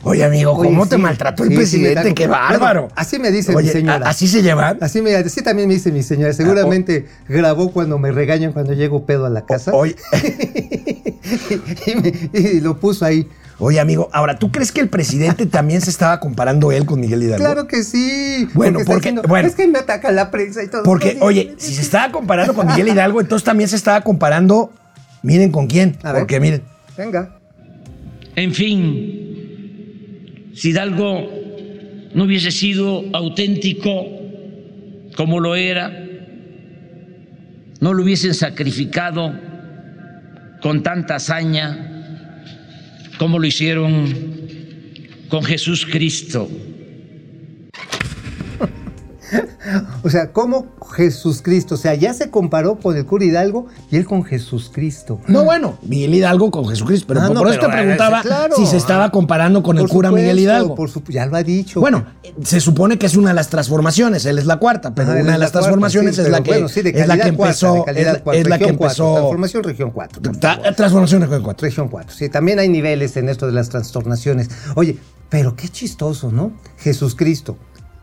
[SPEAKER 1] Oye, amigo, ¿cómo
[SPEAKER 2] Oye,
[SPEAKER 1] te
[SPEAKER 2] sí,
[SPEAKER 1] maltrató el
[SPEAKER 2] sí, sí,
[SPEAKER 1] presidente?
[SPEAKER 2] me
[SPEAKER 1] ¡Qué bárbaro!
[SPEAKER 2] Bueno, así me dice mi
[SPEAKER 1] Oye,
[SPEAKER 2] señora.
[SPEAKER 1] ¿a- ¿Así se llevan?
[SPEAKER 2] Así, me, así también me dice mi señora. Seguramente grabó cuando me regañan cuando llego pedo a la casa.
[SPEAKER 1] Oye,
[SPEAKER 2] y, me- y lo puso ahí.
[SPEAKER 1] oye, amigo, ahora, ¿tú crees que el presidente también se estaba comparando él con Miguel Hidalgo?
[SPEAKER 2] Claro que sí.
[SPEAKER 1] Bueno, porque-
[SPEAKER 2] diciendo,
[SPEAKER 1] bueno.
[SPEAKER 2] es que me ataca la prensa y todo.
[SPEAKER 1] Porque, oye, si se estaba comparando con Miguel Hidalgo, entonces también se estaba comparando, miren con quién.
[SPEAKER 2] A ver.
[SPEAKER 1] Porque miren,
[SPEAKER 2] Venga.
[SPEAKER 3] En fin, si Hidalgo no hubiese sido auténtico como lo era, no lo hubiesen sacrificado con tanta hazaña como lo hicieron con Jesús Cristo.
[SPEAKER 2] O sea, ¿cómo Jesús Cristo? O sea, ya se comparó con el cura Hidalgo y él con Jesús Cristo.
[SPEAKER 1] no, bueno, Miguel Hidalgo con Jesucristo, pero
[SPEAKER 2] Ah,
[SPEAKER 1] por
[SPEAKER 2] no,
[SPEAKER 1] eso
[SPEAKER 2] pero,
[SPEAKER 1] te preguntaba
[SPEAKER 2] eh, claro.
[SPEAKER 1] si se estaba comparando con el
[SPEAKER 2] Por
[SPEAKER 1] cura
[SPEAKER 2] supuesto,
[SPEAKER 1] Miguel Hidalgo.
[SPEAKER 2] Por su- ya lo ha dicho.
[SPEAKER 1] Bueno, se supone que es una de las transformaciones, él es la cuarta, pero
[SPEAKER 2] él
[SPEAKER 1] una de las
[SPEAKER 2] la cuarta,
[SPEAKER 1] transformaciones
[SPEAKER 2] sí,
[SPEAKER 1] es la que
[SPEAKER 2] bueno, sí, de
[SPEAKER 1] es la que
[SPEAKER 2] cuarta,
[SPEAKER 1] empezó,
[SPEAKER 2] de cuarta,
[SPEAKER 1] es la que empezó
[SPEAKER 2] Transformación región 4.
[SPEAKER 1] Ta- transformación región 4.
[SPEAKER 2] Región 4. Sí, también hay niveles en esto de las trastornaciones. Oye, pero qué chistoso, ¿no? Jesús Cristo.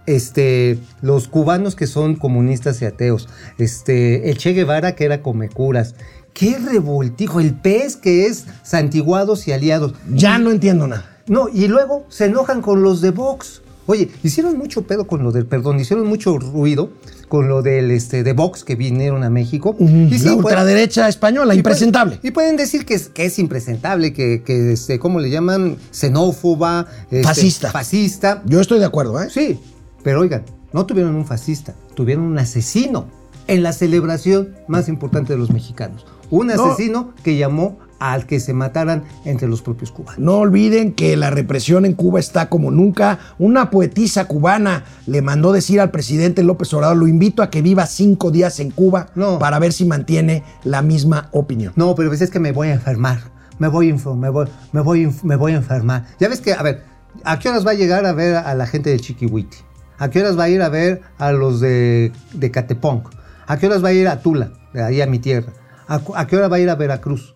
[SPEAKER 2] Este, los cubanos que son comunistas y ateos, este, el Che Guevara que era comecuras, qué revoltijo, el pez que es santiguados y aliados.
[SPEAKER 1] Ya no entiendo nada.
[SPEAKER 2] No, y luego se enojan con los de Vox. Oye, hicieron mucho pedo con lo del, perdón, hicieron mucho ruido con lo del este de Vox que vinieron a México. Y sí,
[SPEAKER 1] la ultraderecha española,
[SPEAKER 2] y pueden-
[SPEAKER 1] impresentable.
[SPEAKER 2] Y pueden decir que es, que es impresentable, que, que este, ¿cómo le llaman? Xenófoba, este,
[SPEAKER 1] Fascista.
[SPEAKER 2] Fascista.
[SPEAKER 1] Yo estoy de acuerdo, ¿eh?
[SPEAKER 2] Sí, pero oigan, no tuvieron un fascista, tuvieron un asesino en la celebración más importante de los mexicanos. Un
[SPEAKER 1] No.
[SPEAKER 2] asesino que llamó al que se mataran entre los propios cubanos.
[SPEAKER 1] No olviden que la represión en Cuba está como nunca. Una poetisa cubana le mandó decir al presidente López Obrador, lo invito a que viva cinco días en Cuba
[SPEAKER 2] No.
[SPEAKER 1] para ver si mantiene la misma opinión.
[SPEAKER 2] No, pero pues es que me voy a enfermar. Me voy, me voy, me voy, me voy a enfermar. Ya ves que, a ver, ¿a qué horas va a llegar a ver a la gente de Chiquihuiti? ¿A qué horas va a ir a ver a los de, de Catepong? ¿A qué horas va a ir a Tula, de ahí a mi tierra? ¿A, qué hora va a ir a Veracruz?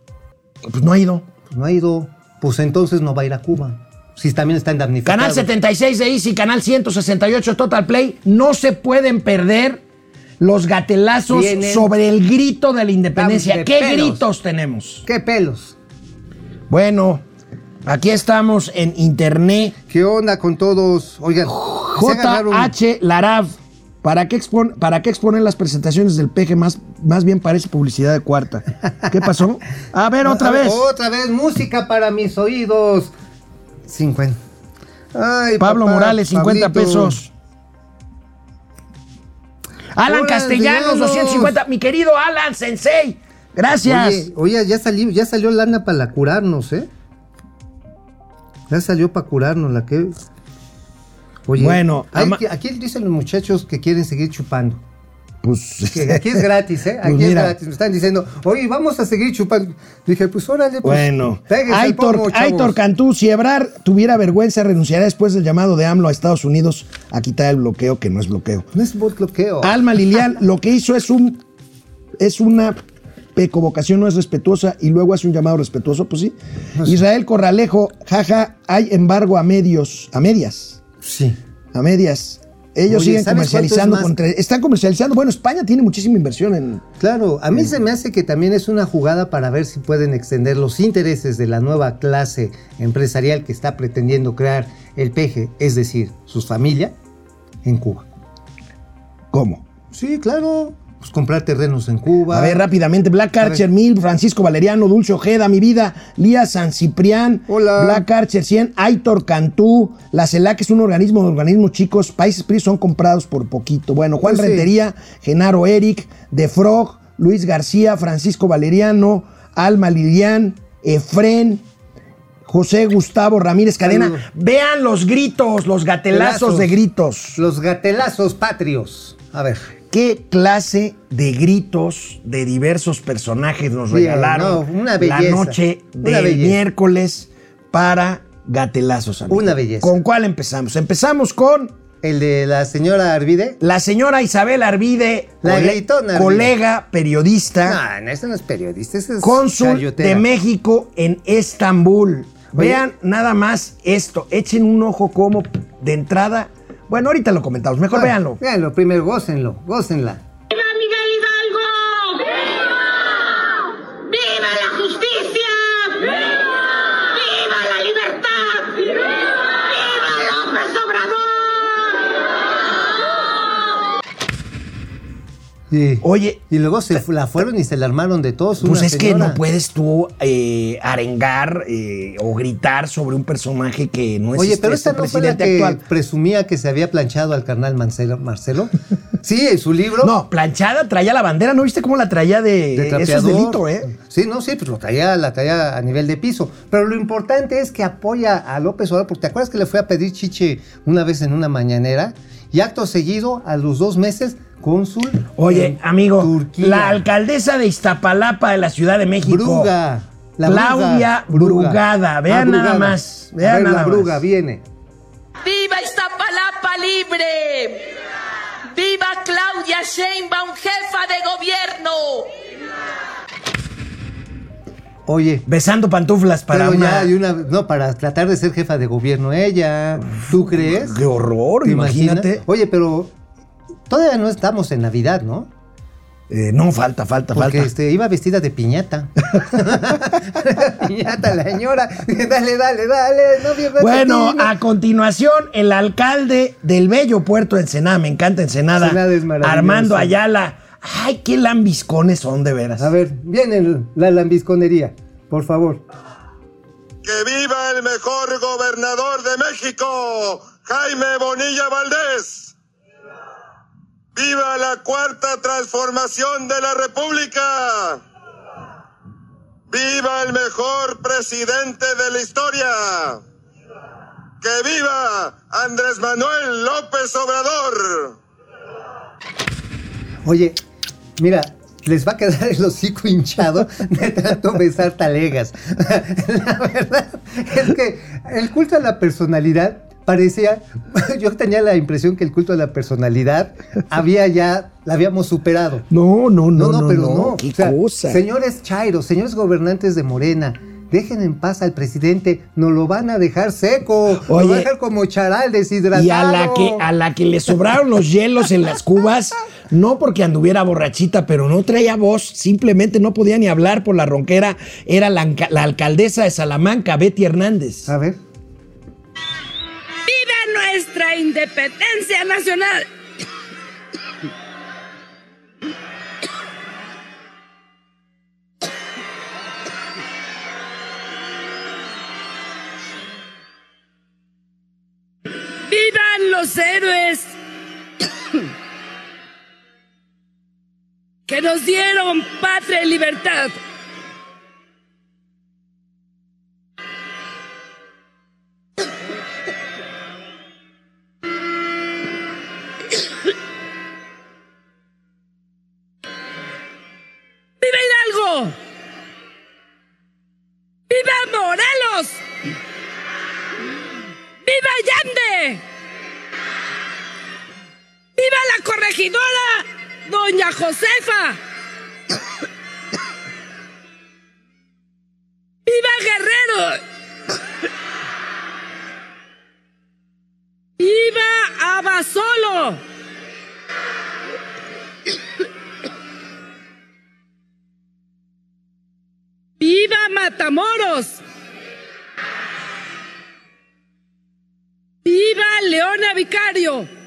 [SPEAKER 1] Pues no ha ido.
[SPEAKER 2] Pues no ha ido. Pues entonces no va a ir a Cuba. Si también están damnificados.
[SPEAKER 1] Canal 76 de Easy, canal 168 Total Play. No se pueden perder los gatelazos
[SPEAKER 2] Vienen-
[SPEAKER 1] sobre el grito de la independencia.
[SPEAKER 2] de
[SPEAKER 1] ¿Qué
[SPEAKER 2] pelos.
[SPEAKER 1] gritos tenemos?
[SPEAKER 2] ¡Qué pelos!
[SPEAKER 1] Bueno, aquí estamos en internet.
[SPEAKER 2] ¿Qué onda con todos? Oigan,
[SPEAKER 1] JH Larav. ¿Para qué, expon- ¿Para qué exponer las presentaciones del PG? Más, más bien parece publicidad de cuarta. ¿Qué pasó? A ver, otra vez.
[SPEAKER 2] Otra vez, música para mis oídos. 50. Ay,
[SPEAKER 1] Pablo
[SPEAKER 2] papá,
[SPEAKER 1] Morales, 50
[SPEAKER 2] Pablito.
[SPEAKER 1] pesos. Alan Castellanos,
[SPEAKER 2] Castellanos.
[SPEAKER 1] 250. Mi querido Alan Sensei. Gracias.
[SPEAKER 2] Oye, oye, ya salió, ya salió lana para curarnos, ¿eh? Ya salió para curarnos la que. Oye,
[SPEAKER 1] Bueno,
[SPEAKER 2] hay
[SPEAKER 1] ama-
[SPEAKER 2] que- aquí dicen los muchachos que quieren seguir chupando.
[SPEAKER 1] pues,
[SPEAKER 2] Que aquí es gratis, ¿eh? Aquí
[SPEAKER 1] Pues
[SPEAKER 2] es
[SPEAKER 1] mira.
[SPEAKER 2] gratis. Me están diciendo, oye, vamos a seguir chupando. Dije, pues órale, pues.
[SPEAKER 1] Bueno, Aitor,
[SPEAKER 2] pomo.
[SPEAKER 1] Aitor Cantú, si Ebrar tuviera vergüenza, renunciaría después del llamado de AMLO a Estados Unidos a quitar el bloqueo, que no es bloqueo.
[SPEAKER 2] No es bloqueo.
[SPEAKER 1] Alma Lilian lo que hizo es un es una pecovocación, no es respetuosa y luego hace un llamado respetuoso, pues sí. Israel Corralejo, jaja, hay embargo a medios, a medias,
[SPEAKER 2] Sí.
[SPEAKER 1] a medias. Ellos
[SPEAKER 2] Oye,
[SPEAKER 1] siguen
[SPEAKER 2] ¿sabes
[SPEAKER 1] comercializando, contra- están comercializando. Bueno, España tiene muchísima inversión en.
[SPEAKER 2] Claro, a mí se me hace que también es una jugada para ver si pueden extender los intereses de la nueva clase empresarial que está pretendiendo crear el peje, es decir, su familia, en Cuba.
[SPEAKER 1] ¿Cómo?
[SPEAKER 2] Sí, claro. Pues, comprar terrenos en Cuba.
[SPEAKER 1] A ver, rápidamente. Black Archer 1000, Francisco Valeriano, Dulce Ojeda, mi vida, Lía San Ciprián,
[SPEAKER 2] Hola.
[SPEAKER 1] Black Archer 100, Aitor Cantú, la CELAC es un organismo de organismos chicos, Países PRI son comprados por poquito. Bueno, Juan
[SPEAKER 2] Pues sí.
[SPEAKER 1] Rentería, Genaro Eric, De Frog, Luis García, Francisco Valeriano, Alma Lilian, Efren, José Gustavo Ramírez Cadena.
[SPEAKER 2] Saludos.
[SPEAKER 1] Vean los gritos, los gatelazos
[SPEAKER 2] Telazos.
[SPEAKER 1] de gritos.
[SPEAKER 2] Los gatelazos patrios. A ver.
[SPEAKER 1] ¿Qué clase de gritos de diversos personajes nos
[SPEAKER 2] Bien,
[SPEAKER 1] regalaron
[SPEAKER 2] no, una
[SPEAKER 1] la noche del miércoles para gatelazos? amigo?
[SPEAKER 2] Una belleza.
[SPEAKER 1] ¿Con cuál empezamos? Empezamos con
[SPEAKER 2] El de la señora Arvide.
[SPEAKER 1] la señora Isabel Arvide,
[SPEAKER 2] La
[SPEAKER 1] cole-
[SPEAKER 2] gritona Arvide.
[SPEAKER 1] colega periodista,
[SPEAKER 2] No, no, ese no es periodista, ese es
[SPEAKER 1] cónsul de México en Estambul.
[SPEAKER 2] Oye.
[SPEAKER 1] Vean nada más esto, echen un ojo como de entrada. Bueno, ahorita lo comentamos, mejor
[SPEAKER 2] Ah,
[SPEAKER 1] véanlo.
[SPEAKER 2] Véanlo, primero, gócenlo, gócenla.
[SPEAKER 4] ¡Viva Miguel Hidalgo! ¡Viva! ¡Viva la justicia! ¡Viva! ¡Viva la libertad! ¡Viva López Obrador!
[SPEAKER 2] Y,
[SPEAKER 1] Oye,
[SPEAKER 2] y luego se la fueron y se la armaron de todos.
[SPEAKER 1] Pues es que no puedes tú eh, arengar eh, o gritar sobre un personaje que no es
[SPEAKER 2] Oye,
[SPEAKER 1] este-
[SPEAKER 2] pero esta no fue la que
[SPEAKER 1] actual.
[SPEAKER 2] presumía que se había planchado al carnal Marcelo. Marcelo. Sí, en su libro.
[SPEAKER 1] No, planchada traía la bandera, ¿no viste cómo la traía de,
[SPEAKER 2] de
[SPEAKER 1] eso es delito, eh?
[SPEAKER 2] Sí, no, sí, pues lo traía, la traía a nivel de piso. Pero lo importante es que apoya a López Obrador, porque te acuerdas que le fue a pedir chiche una vez en una mañanera y acto seguido, a los dos meses, cónsul.
[SPEAKER 1] Oye,
[SPEAKER 2] en
[SPEAKER 1] amigo,
[SPEAKER 2] Turquía.
[SPEAKER 1] la alcaldesa de Iztapalapa de la Ciudad de México.
[SPEAKER 2] Bruga. La
[SPEAKER 1] Claudia
[SPEAKER 2] Bruga.
[SPEAKER 1] Brugada.
[SPEAKER 2] Ah,
[SPEAKER 1] Vean nada
[SPEAKER 2] Brugada.
[SPEAKER 1] más.
[SPEAKER 2] A
[SPEAKER 1] Vean
[SPEAKER 2] ver,
[SPEAKER 1] nada
[SPEAKER 2] la Bruga
[SPEAKER 1] más.
[SPEAKER 2] viene.
[SPEAKER 5] ¡Viva Iztapalapa libre! ¡Viva Claudia Sheinbaum, jefa de gobierno!
[SPEAKER 2] Oye,
[SPEAKER 1] Besando pantuflas para
[SPEAKER 2] pero
[SPEAKER 1] una.
[SPEAKER 2] ya hay una. No, para tratar de ser jefa de gobierno ella. ¿Tú crees?
[SPEAKER 1] Qué horror, imagínate.
[SPEAKER 2] Oye, pero todavía no estamos en Navidad, ¿no?
[SPEAKER 1] Eh, no, falta, falta,
[SPEAKER 2] Porque
[SPEAKER 1] falta.
[SPEAKER 2] este, iba vestida de piñata. piñata la señora. dale, dale, dale. No
[SPEAKER 1] Bueno, a continuación, el alcalde del bello puerto de Ensenada, me encanta Ensenada,
[SPEAKER 2] Ensenada es maravilloso.
[SPEAKER 1] Armando Ayala. Ay, qué lambiscones son de veras.
[SPEAKER 2] A ver, viene la lambisconería, por favor.
[SPEAKER 6] ¡Que viva el mejor gobernador de México, Jaime Bonilla Valdés! ¡Viva la cuarta transformación de la República! ¡Viva el mejor presidente de la historia! ¡Que viva Andrés Manuel López Obrador!
[SPEAKER 2] Oye, mira, les va a quedar el hocico hinchado de tanto besar talegas. La verdad es que el culto a la personalidad parecía, yo tenía la impresión que el culto a la personalidad había ya, la habíamos superado.
[SPEAKER 1] No, no, no,
[SPEAKER 2] No, no,
[SPEAKER 1] no,
[SPEAKER 2] pero
[SPEAKER 1] no,
[SPEAKER 2] no.
[SPEAKER 1] Qué
[SPEAKER 2] O sea,
[SPEAKER 1] cosa.
[SPEAKER 2] Señores Chairo, señores gobernantes de Morena, dejen en paz al presidente, nos lo van a dejar seco, lo
[SPEAKER 1] Oye,
[SPEAKER 2] van a dejar como charal deshidratado.
[SPEAKER 1] Y a la que a la que le sobraron los hielos en las cubas, no porque anduviera borrachita, pero no traía voz, simplemente no podía ni hablar por la ronquera, era la, la alcaldesa de Salamanca, Betty Hernández.
[SPEAKER 2] A ver.
[SPEAKER 4] ¡Viva nuestra independencia nacional! ¡Vivan los héroes! que nos dieron patria y libertad. ¡Doña Josefa! ¡Viva Guerrero! ¡Viva Abasolo! ¡Viva Matamoros! ¡Viva Leona Vicario!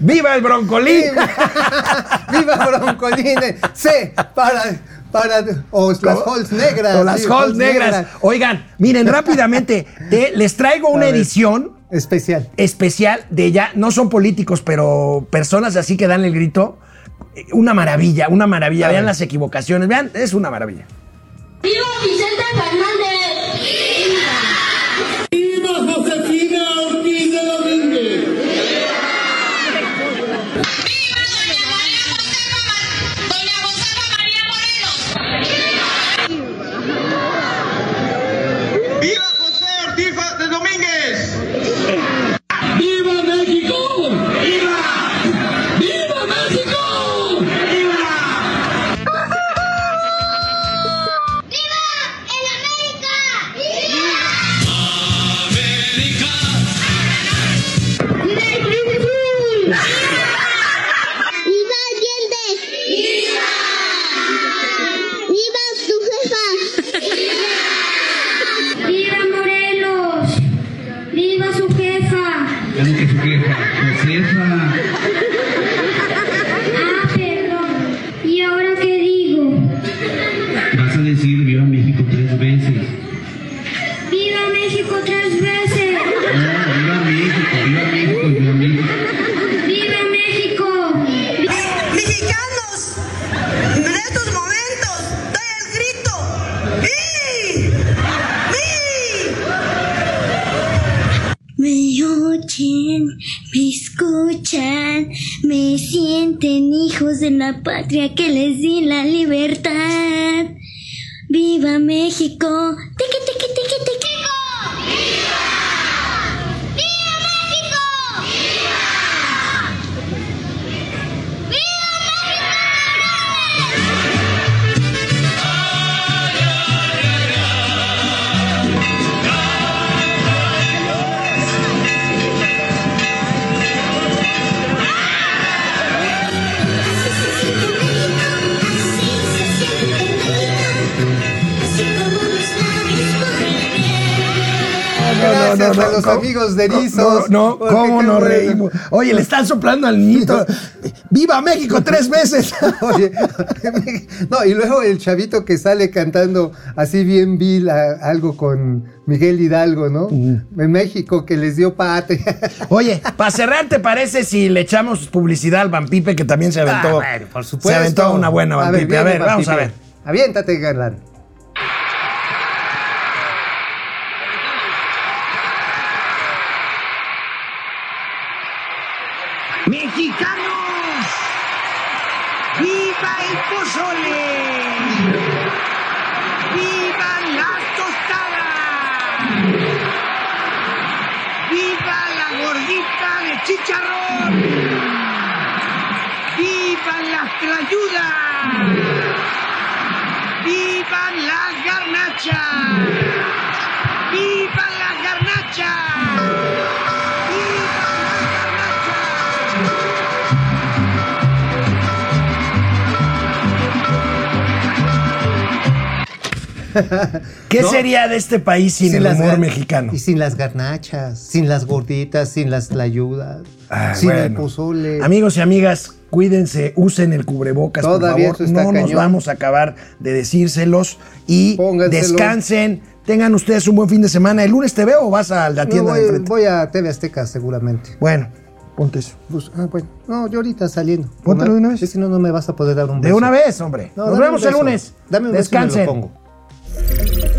[SPEAKER 1] ¡Viva el broncolín!
[SPEAKER 2] ¡Viva Broncolín! C, para, para, o las Halls negras.
[SPEAKER 1] O las
[SPEAKER 2] sí,
[SPEAKER 1] Halls negras. Oigan, miren, rápidamente, te- les traigo una edición
[SPEAKER 2] Especial.
[SPEAKER 1] especial de ya, no son políticos, pero personas así que dan el grito. Una maravilla, una maravilla.
[SPEAKER 2] A
[SPEAKER 1] Vean
[SPEAKER 2] ver.
[SPEAKER 1] las equivocaciones, vean, es una maravilla.
[SPEAKER 7] ¡Viva
[SPEAKER 2] Amigos de Erizos.
[SPEAKER 1] No, ¿cómo nos reímos? Oye, le están soplando al niñito. ¡Viva México tres veces!
[SPEAKER 2] Oye, no, y luego el chavito que sale cantando así bien vil a- algo con Miguel Hidalgo, ¿no? En México, que les dio patria.
[SPEAKER 1] Oye, para cerrar, ¿te parece si le echamos publicidad al Vampipe que también se aventó?
[SPEAKER 2] Ah, bueno, por supuesto.
[SPEAKER 1] Se aventó una buena Vampipe. A ver, vamos a ver.
[SPEAKER 2] Aviéntate, Galán.
[SPEAKER 8] Garnachas! ¡Viva
[SPEAKER 1] ¿Qué
[SPEAKER 2] No.
[SPEAKER 1] sería de este país sin, el humor mexicano?
[SPEAKER 2] Y sin las garnachas, sin las gorditas, sin las tlayudas,
[SPEAKER 1] Ah,
[SPEAKER 2] sin el
[SPEAKER 1] bueno.
[SPEAKER 2] pozole.
[SPEAKER 1] Amigos y amigas, cuídense, usen el cubrebocas,
[SPEAKER 2] Todavía
[SPEAKER 1] por favor. No nos vamos a acabar de decírselos y descansen. Tengan ustedes un buen fin de semana. ¿El lunes te veo o vas a la
[SPEAKER 2] No,
[SPEAKER 1] tienda de enfrente?
[SPEAKER 2] voy a TV Azteca seguramente.
[SPEAKER 1] Bueno, ponte eso.
[SPEAKER 2] Pues, ah, bueno. No, yo ahorita saliendo.
[SPEAKER 1] Póntelo de una vez.
[SPEAKER 2] Si no, no me vas a poder dar un
[SPEAKER 1] De
[SPEAKER 2] beso.
[SPEAKER 1] una vez, hombre.
[SPEAKER 2] No,
[SPEAKER 1] Nos vemos el lunes.
[SPEAKER 2] Dame un beso y me lo
[SPEAKER 1] Descansen.
[SPEAKER 2] pongo. Thank you.